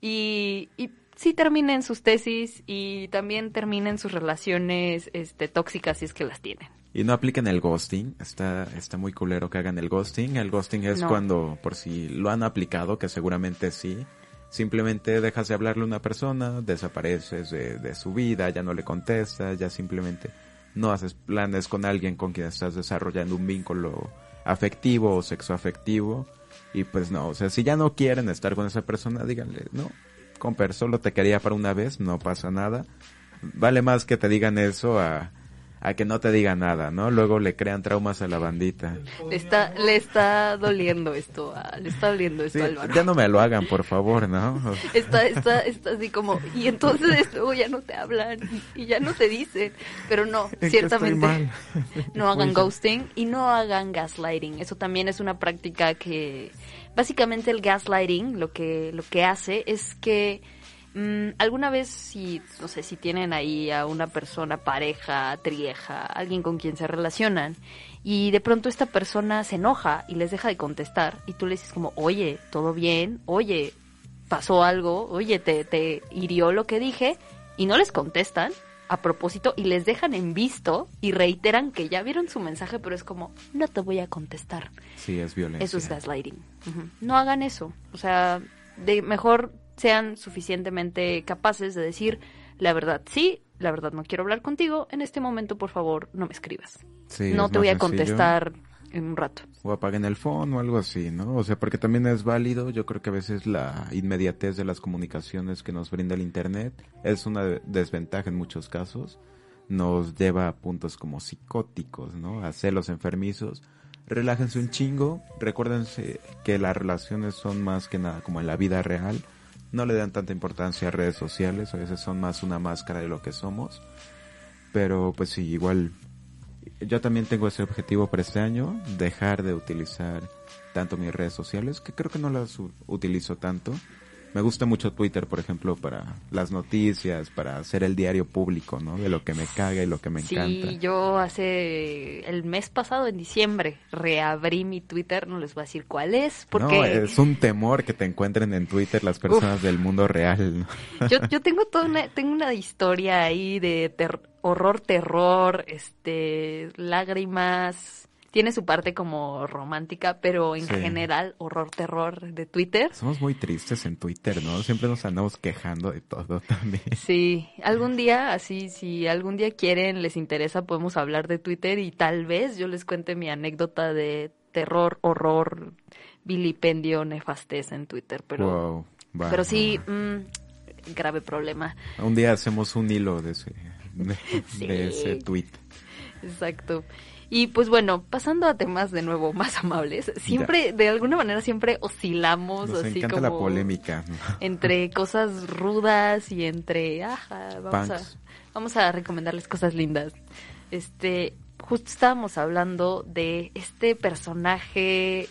Speaker 2: Y, y sí terminen sus tesis y también terminen sus relaciones este, tóxicas si es que las tienen.
Speaker 3: Y no apliquen el ghosting. Está, está muy culero que hagan el ghosting. El ghosting es
Speaker 2: No.
Speaker 3: cuando, por si lo han aplicado, que seguramente sí, simplemente dejas de hablarle a una persona, desapareces de, de su vida, ya no le contestas, ya simplemente no haces planes con alguien con quien estás desarrollando un vínculo afectivo o sexoafectivo. Y pues no, o sea, si ya no quieren estar con esa persona, díganle, no, comper, solo te quería para una vez, no pasa nada. Vale más que te digan eso a, a que no te digan nada, ¿no? Luego le crean traumas a la bandita.
Speaker 2: Le está, le está doliendo esto, a- le está doliendo esto
Speaker 3: Sí,
Speaker 2: a Álvaro.
Speaker 3: ya no me lo hagan, por favor, ¿no?
Speaker 2: Está, está, está así como, y entonces luego ya no te hablan y ya no te dicen. Pero no,
Speaker 3: ¿En qué
Speaker 2: ciertamente no hagan ghosting y no hagan gaslighting. Eso también es una práctica que, básicamente el gaslighting lo que, lo que hace es que alguna vez si, no sé, si tienen ahí a una persona, pareja, trieja, alguien con quien se relacionan y de pronto esta persona se enoja y les deja de contestar y tú le dices como, oye, ¿todo bien? Oye, pasó algo, oye, te, te hirió lo que dije, y no les contestan a propósito y les dejan en visto y reiteran que ya vieron su mensaje, pero es como, no te voy a contestar.
Speaker 3: Sí, es violencia.
Speaker 2: Eso es gaslighting. No hagan eso. O sea, de mejor sean suficientemente capaces de decir la verdad. Sí, la verdad no quiero hablar contigo. En este momento, por favor, no me escribas.
Speaker 3: Sí,
Speaker 2: no
Speaker 3: es
Speaker 2: te voy a
Speaker 3: sencillo.
Speaker 2: contestar en un rato.
Speaker 3: O apaguen el phone o algo así, ¿no? O sea, porque también es válido. Yo creo que a veces la inmediatez de las comunicaciones que nos brinda el Internet es una de- desventaja en muchos casos. Nos lleva a puntos como psicóticos, ¿no? A celos enfermizos. relájense un chingo, recuérdense que las relaciones son más que nada como en la vida real, no le dan tanta importancia a redes sociales, a veces son más una máscara de lo que somos, pero pues sí, igual yo también tengo ese objetivo para este año, dejar de utilizar tanto mis redes sociales, que creo que no las utilizo tanto. Me gusta mucho Twitter, por ejemplo, para las noticias, para hacer el diario público, ¿no? De lo que me caga y lo que me
Speaker 2: Sí,
Speaker 3: encanta.
Speaker 2: yo hace el mes pasado, en diciembre, reabrí mi Twitter, no les voy a decir cuál es, porque
Speaker 3: No, es un temor que te encuentren en Twitter las personas del mundo real. ¿no?
Speaker 2: yo, yo tengo toda una, tengo una historia ahí de ter- horror, terror, este, lágrimas. Tiene su parte como romántica, pero en
Speaker 3: Sí.
Speaker 2: general horror, terror de Twitter.
Speaker 3: Somos muy tristes en Twitter, ¿no? Siempre nos andamos quejando de todo también.
Speaker 2: Sí, algún día, así, si algún día quieren, les interesa, podemos hablar de Twitter y tal vez yo les cuente mi anécdota de terror, horror, vilipendio, nefastez en Twitter, pero,
Speaker 3: Wow,
Speaker 2: pero sí, mm, grave problema.
Speaker 3: Un día hacemos un hilo de ese, de,
Speaker 2: Sí.
Speaker 3: de ese tweet.
Speaker 2: Exacto. Y pues bueno, pasando a temas de nuevo más amables, siempre, de alguna manera, siempre oscilamos
Speaker 3: Nos
Speaker 2: así
Speaker 3: encanta
Speaker 2: como
Speaker 3: la polémica.
Speaker 2: entre cosas rudas y entre, ajá, vamos a, vamos a recomendarles cosas lindas. Este, justo estábamos hablando de este personaje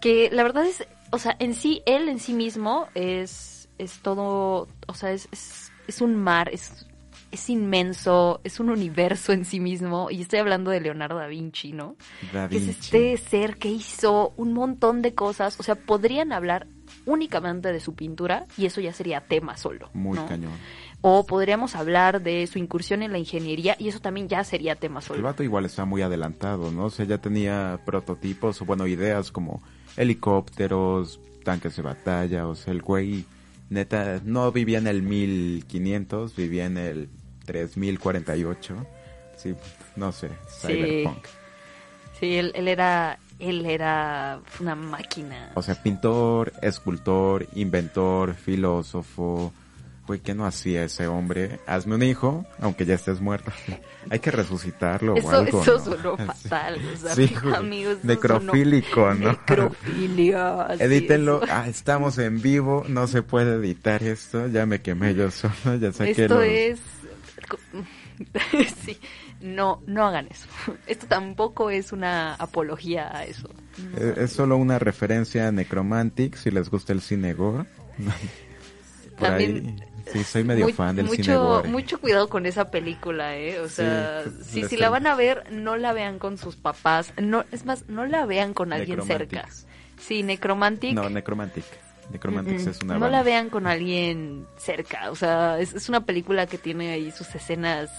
Speaker 2: que la verdad es, o sea, en sí, él en sí mismo es, es todo, o sea, es, es, es un mar, es, es inmenso, es un universo en sí mismo, y estoy hablando de Leonardo da Vinci, ¿no?
Speaker 3: Da
Speaker 2: que es este ser que hizo un montón de cosas, o sea, podrían hablar únicamente de su pintura y eso ya sería tema solo.
Speaker 3: Muy
Speaker 2: ¿no?
Speaker 3: cañón.
Speaker 2: O podríamos hablar de su incursión en la ingeniería y eso también ya sería tema
Speaker 3: El
Speaker 2: solo.
Speaker 3: vato igual está muy adelantado, ¿no? O sea, ya tenía prototipos o, bueno, ideas como helicópteros, tanques de batalla, o sea, el güey, neta, no vivía en el 1500, vivía en el 3048. Sí, no sé,
Speaker 2: Sí.
Speaker 3: cyberpunk.
Speaker 2: Sí, él, él era él era una máquina.
Speaker 3: O sea, pintor, escultor, inventor, filósofo. Güey, ¿qué no hacía ese hombre? Hazme un hijo, aunque ya estés muerto. Hay que resucitarlo o
Speaker 2: Eso,
Speaker 3: algo,
Speaker 2: eso
Speaker 3: ¿no?
Speaker 2: sonó
Speaker 3: Sí.
Speaker 2: fatal. O sea,
Speaker 3: Sí,
Speaker 2: amigos,
Speaker 3: Necrofílico, ¿no?
Speaker 2: Necrofilia.
Speaker 3: Edítenlo. Ah, estamos en vivo, no se puede editar esto. Ya me quemé yo solo, ya saqué
Speaker 2: Esto
Speaker 3: los...
Speaker 2: es... sí, no, no hagan eso. Esto tampoco es una apología a eso.
Speaker 3: Eh, Es solo una referencia a Necromantic, si les gusta el cine gore. Por
Speaker 2: También-
Speaker 3: ahí, sí, soy medio
Speaker 2: Muy-
Speaker 3: fan del
Speaker 2: mucho,
Speaker 3: cine gore.
Speaker 2: Mucho cuidado con esa película, ¿eh? O sea,
Speaker 3: pues,
Speaker 2: si, si la van a ver, no la vean con sus papás. No, es más, no la vean con alguien cerca. Sí, Necromantic.
Speaker 3: No, Necromantic. Necromantic
Speaker 2: Mm,
Speaker 3: es una
Speaker 2: no
Speaker 3: banda.
Speaker 2: la vean con alguien cerca. O sea, es, es una película que tiene ahí sus escenas.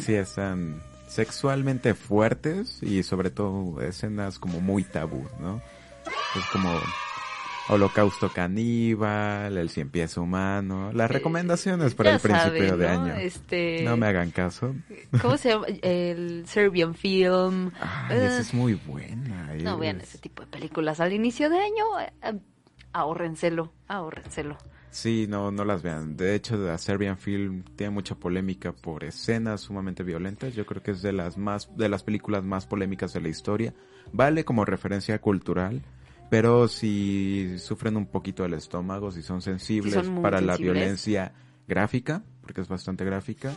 Speaker 3: Sí, están sexualmente fuertes y sobre todo escenas como muy tabú, ¿no? Es como Holocausto Caníbal, El Cien Pies Humano, las recomendaciones para
Speaker 2: ya
Speaker 3: el principio de
Speaker 2: ¿no?
Speaker 3: año.
Speaker 2: Este,
Speaker 3: No me hagan caso.
Speaker 2: ¿Cómo se llama? El Serbian Film. Eh,
Speaker 3: esa es muy buena.
Speaker 2: No
Speaker 3: es-
Speaker 2: vean ese tipo de películas al inicio de año. Ahórrenselo, ahórrenselo.
Speaker 3: Sí, no, no las vean. De hecho, la Serbian Film tiene mucha polémica por escenas sumamente violentas. Yo creo que es de las más, de las películas más polémicas de la historia. Vale como referencia cultural, pero si sufren un poquito el estómago, si son sensibles
Speaker 2: son
Speaker 3: para la violencia gráfica, porque es bastante gráfica,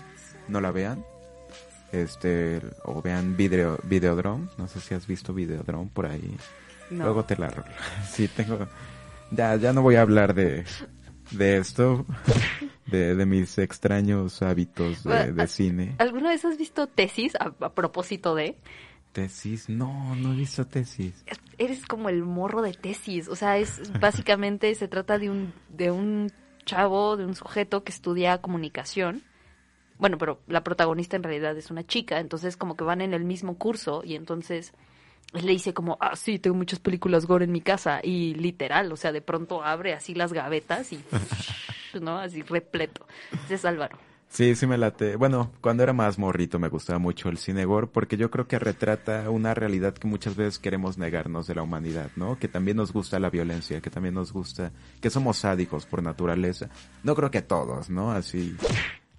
Speaker 3: no la vean. Este, o vean video, Videodrome. No sé si has visto Videodrome por ahí.
Speaker 2: No.
Speaker 3: Luego te la rolo. Sí, tengo. Ya, ya no voy a hablar de, de esto, de, de mis extraños hábitos de, de cine.
Speaker 2: ¿Alguna vez has visto tesis a, a propósito de?
Speaker 3: Tesis, no, no he visto tesis.
Speaker 2: Eres como el morro de tesis. O sea, es básicamente se trata de un, de un chavo, de un sujeto que estudia comunicación. Bueno, pero la protagonista en realidad es una chica, entonces como que van en el mismo curso y entonces le dice como, ah, sí, tengo muchas películas gore en mi casa y literal, o sea, de pronto abre así las gavetas y, ¿no? Así repleto. Ese es Álvaro.
Speaker 3: Sí, sí me late. Bueno, cuando era más morrito me gustaba mucho el cine gore porque yo creo que retrata una realidad que muchas veces queremos negarnos de la humanidad, ¿no? Que también nos gusta la violencia, que también nos gusta, que somos sádicos por naturaleza. No creo que todos, ¿no? Así,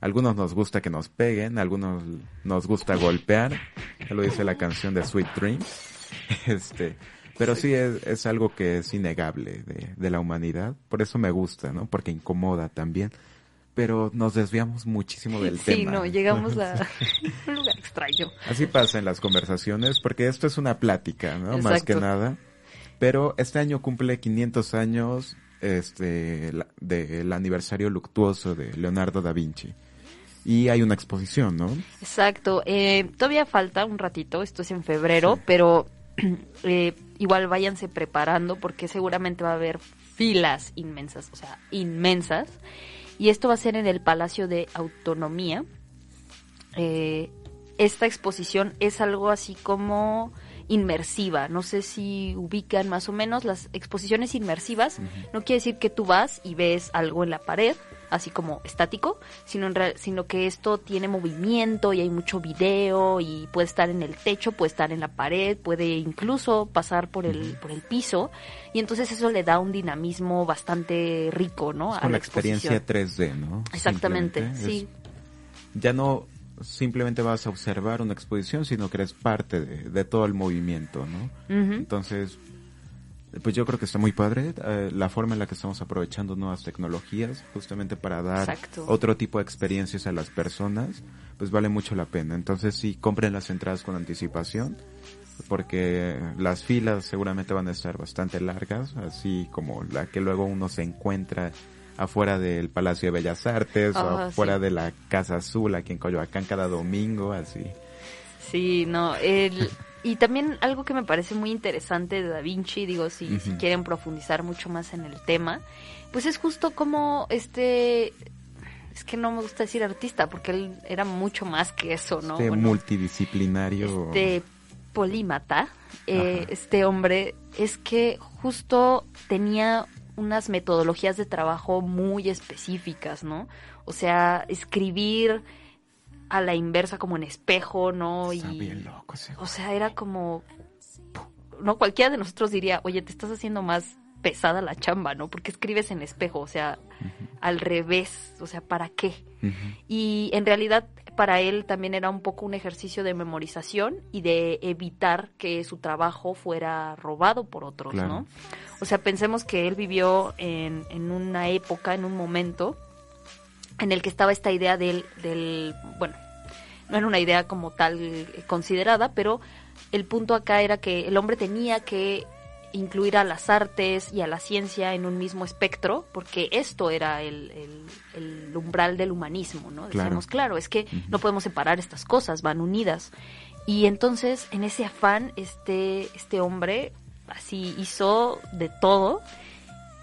Speaker 3: algunos nos gusta que nos peguen, algunos nos gusta golpear, ya lo dice la canción de Sweet Dreams. Este, pero sí es, es algo que es innegable de, de la humanidad. Por eso me gusta, ¿no? Porque incomoda también. Pero nos desviamos muchísimo del
Speaker 2: Sí,
Speaker 3: tema.
Speaker 2: no, llegamos a un lugar extraño.
Speaker 3: Así pasa en las conversaciones, porque esto es una plática, ¿no? Más que nada. Pero este año cumple 500 años este del aniversario luctuoso de Leonardo da Vinci. Y hay una exposición, ¿no?
Speaker 2: Exacto. Eh, todavía falta un ratito, esto es en febrero, pero eh, igual váyanse preparando porque seguramente va a haber filas inmensas, o sea, inmensas. Y esto va a ser en el Palacio de Autonomía. Eh, esta exposición es algo así como inmersiva. No sé si ubican más o menos las exposiciones inmersivas. No quiere decir que tú vas y ves algo en la pared, así como estático, sino, en real- sino que esto tiene movimiento y hay mucho video y puede estar en el techo, puede estar en la pared, puede incluso pasar por el, por el piso. Y entonces eso le da un dinamismo bastante rico, ¿no?
Speaker 3: Es
Speaker 2: a
Speaker 3: con la
Speaker 2: exposición.
Speaker 3: experiencia 3D, ¿no?
Speaker 2: Exactamente, sí.
Speaker 3: Es- ya no simplemente vas a observar una exposición, sino que eres parte de, de todo el movimiento, ¿no? Entonces, pues yo creo que está muy padre eh, la forma en la que estamos aprovechando nuevas tecnologías justamente para dar
Speaker 2: Exacto.
Speaker 3: otro tipo de experiencias a las personas, pues vale mucho la pena. Entonces sí, compren las entradas con anticipación porque las filas seguramente van a estar bastante largas, así como la que luego uno se encuentra afuera del Palacio de Bellas Artes o afuera
Speaker 2: sí.
Speaker 3: de la Casa Azul aquí en Coyoacán cada domingo, así.
Speaker 2: Sí, no, el, y también algo que me parece muy interesante de Da Vinci, digo, si, quieren profundizar mucho más en el tema, pues es justo como este, es que no me gusta decir artista, porque él era mucho más que eso, ¿no?
Speaker 3: Este
Speaker 2: Bueno,
Speaker 3: multidisciplinario.
Speaker 2: este polímata, eh, este hombre, es que justo tenía unas metodologías de trabajo muy específicas, ¿no? O sea, escribir a la inversa como en espejo, ¿no?
Speaker 3: Está
Speaker 2: y,
Speaker 3: bien loco ese
Speaker 2: o sea, era como, no cualquiera de nosotros diría, oye, te estás haciendo más pesada la chamba, ¿no? Porque escribes en espejo, o sea, al revés, o sea, ¿para qué? Y en realidad para él también era un poco un ejercicio de memorización y de evitar que su trabajo fuera robado por otros,
Speaker 3: Claro.
Speaker 2: ¿no? O sea, pensemos que él vivió en, en una época, en un momento, en el que estaba esta idea del, del, bueno, no era una idea como tal eh, considerada, pero el punto acá era que el hombre tenía que incluir a las artes y a la ciencia en un mismo espectro, porque esto era el, el- el umbral del humanismo, ¿no?
Speaker 3: Claro.
Speaker 2: Decíamos, claro, es que no podemos separar estas cosas, van unidas. Y entonces, en ese afán, este, este hombre así hizo de todo.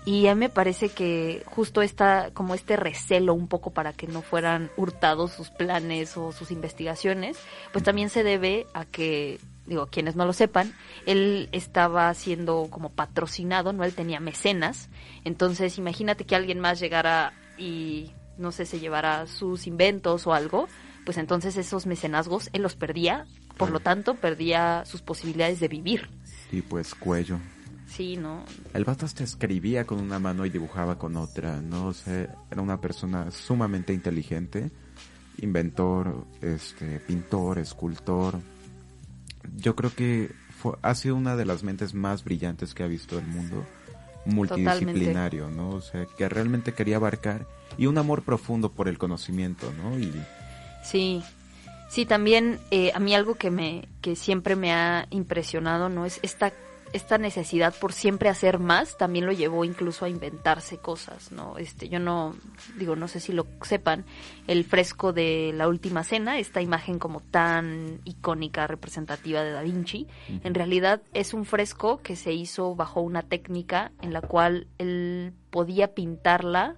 Speaker 2: Y a mí me parece que justo esta, como este recelo un poco para que no fueran hurtados sus planes o sus investigaciones, pues también se debe a que, digo, quienes no lo sepan, él estaba siendo como patrocinado, ¿no? Él tenía mecenas. Entonces, imagínate que alguien más llegara y, no sé, se llevara sus inventos o algo, pues entonces esos mecenazgos él los perdía, por lo tanto perdía sus posibilidades de vivir.
Speaker 3: Y pues cuello.
Speaker 2: Sí, ¿no?
Speaker 3: El vato hasta escribía con una mano y dibujaba con otra, ¿no? O sea, era una persona sumamente inteligente, inventor, este, pintor, escultor. Yo creo que fue, ha sido una de las mentes más brillantes que ha visto el mundo, multidisciplinario, ¿no? O sea, que realmente quería abarcar y un amor profundo por el conocimiento, ¿no? Y
Speaker 2: Sí, sí, también eh, a mí algo que me que siempre me ha impresionado no es esta esta necesidad por siempre hacer más también lo llevó incluso a inventarse cosas, ¿no? Este, yo no digo, no sé si lo sepan, el fresco de la última cena, esta imagen como tan icónica, representativa de Da Vinci, en realidad es un fresco que se hizo bajo una técnica en la cual él podía pintarla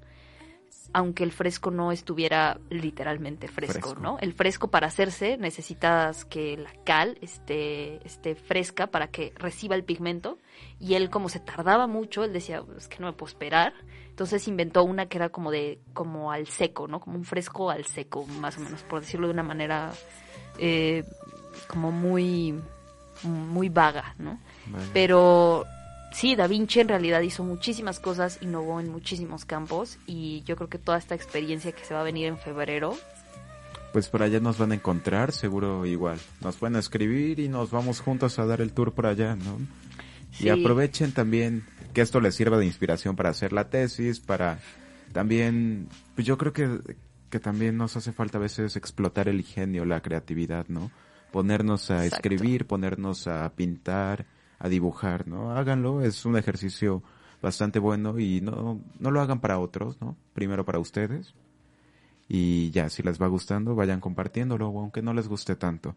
Speaker 2: aunque el fresco no estuviera literalmente fresco,
Speaker 3: Fresco.
Speaker 2: ¿no? El fresco para hacerse necesitas que la cal esté, esté fresca para que reciba el pigmento y él como se tardaba mucho, él decía, es que no me puedo esperar, entonces inventó una que era como de, como al seco, ¿no? Como un fresco al seco, más o menos, por decirlo de una manera eh, como muy, muy vaga, ¿no? Pero sí, Da Vinci en realidad hizo muchísimas cosas, innovó en muchísimos campos y yo creo que toda esta experiencia que se va a venir en febrero
Speaker 3: pues por allá nos van a encontrar, seguro igual. Nos pueden escribir y nos vamos juntos a dar el tour por allá, ¿no?
Speaker 2: Sí.
Speaker 3: Y aprovechen también que esto les sirva de inspiración para hacer la tesis, para también, pues yo creo que, que también nos hace falta a veces explotar el ingenio, la creatividad, ¿no? Ponernos a
Speaker 2: Exacto.
Speaker 3: escribir, ponernos a pintar, a dibujar, ¿no? Háganlo, es un ejercicio bastante bueno y no, no lo hagan para otros, ¿no? Primero para ustedes. Y ya, si les va gustando, vayan compartiéndolo, aunque no les guste tanto.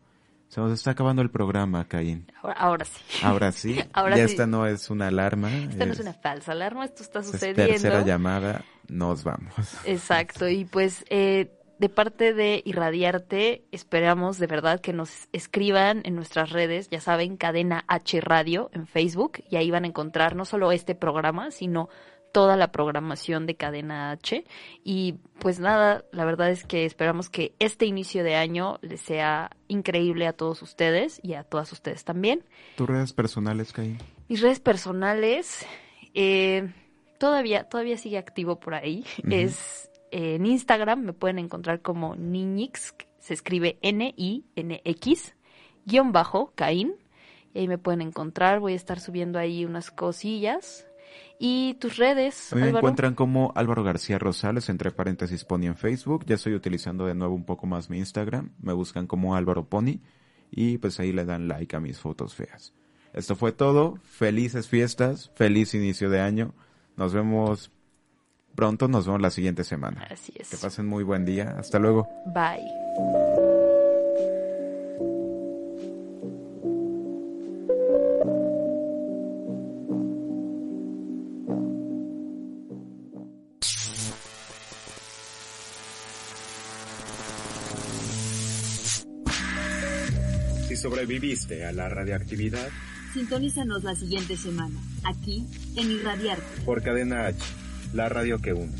Speaker 3: Se nos está acabando el programa, Caín.
Speaker 2: Ahora, ahora sí.
Speaker 3: Ahora sí,
Speaker 2: Ahora
Speaker 3: ya
Speaker 2: sí.
Speaker 3: esta no es una alarma.
Speaker 2: Esta no es una falsa alarma, esto está
Speaker 3: es
Speaker 2: sucediendo.
Speaker 3: tercera llamada, nos vamos.
Speaker 2: Exacto, y pues eh, de parte de Irradiarte, esperamos de verdad que nos escriban en nuestras redes, ya saben, Cadena H Radio en Facebook, y ahí van a encontrar no solo este programa, sino toda la programación de Cadena H. Y pues nada, la verdad es que esperamos que este inicio de año les sea increíble a todos ustedes y a todas ustedes también.
Speaker 3: ¿Tus redes personales, Caín?
Speaker 2: Mis redes personales, eh, todavía, todavía sigue activo por ahí. Es en Instagram, me pueden encontrar como Niñix, se escribe N-I-N-X, guion bajo, Caín. Y ahí me pueden encontrar, voy a estar subiendo ahí unas cosillas. Y tus redes,
Speaker 3: A mí me
Speaker 2: Álvaro?
Speaker 3: encuentran como Álvaro García Rosales, entre paréntesis Pony en Facebook. Ya estoy utilizando de nuevo un poco más mi Instagram. Me buscan como Álvaro Pony y pues ahí le dan like a mis fotos feas. Esto fue todo. Felices fiestas, feliz inicio de año. Nos vemos pronto, nos vemos la siguiente semana.
Speaker 2: Así es.
Speaker 3: Que pasen muy buen día. Hasta luego.
Speaker 2: Bye.
Speaker 1: Si sobreviviste a la radioactividad,
Speaker 7: Sintonízanos la siguiente semana, aquí en Irradiarte.
Speaker 1: por Cadena H, la radio que une.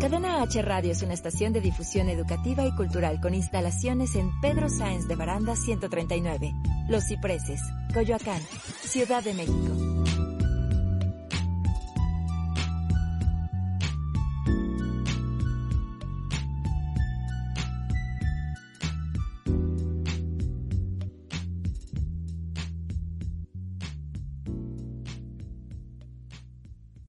Speaker 4: Cadena H Radio es una estación de difusión educativa y cultural con instalaciones en Pedro Sáenz de Baranda 139, Los Cipreses, Coyoacán, Ciudad de México.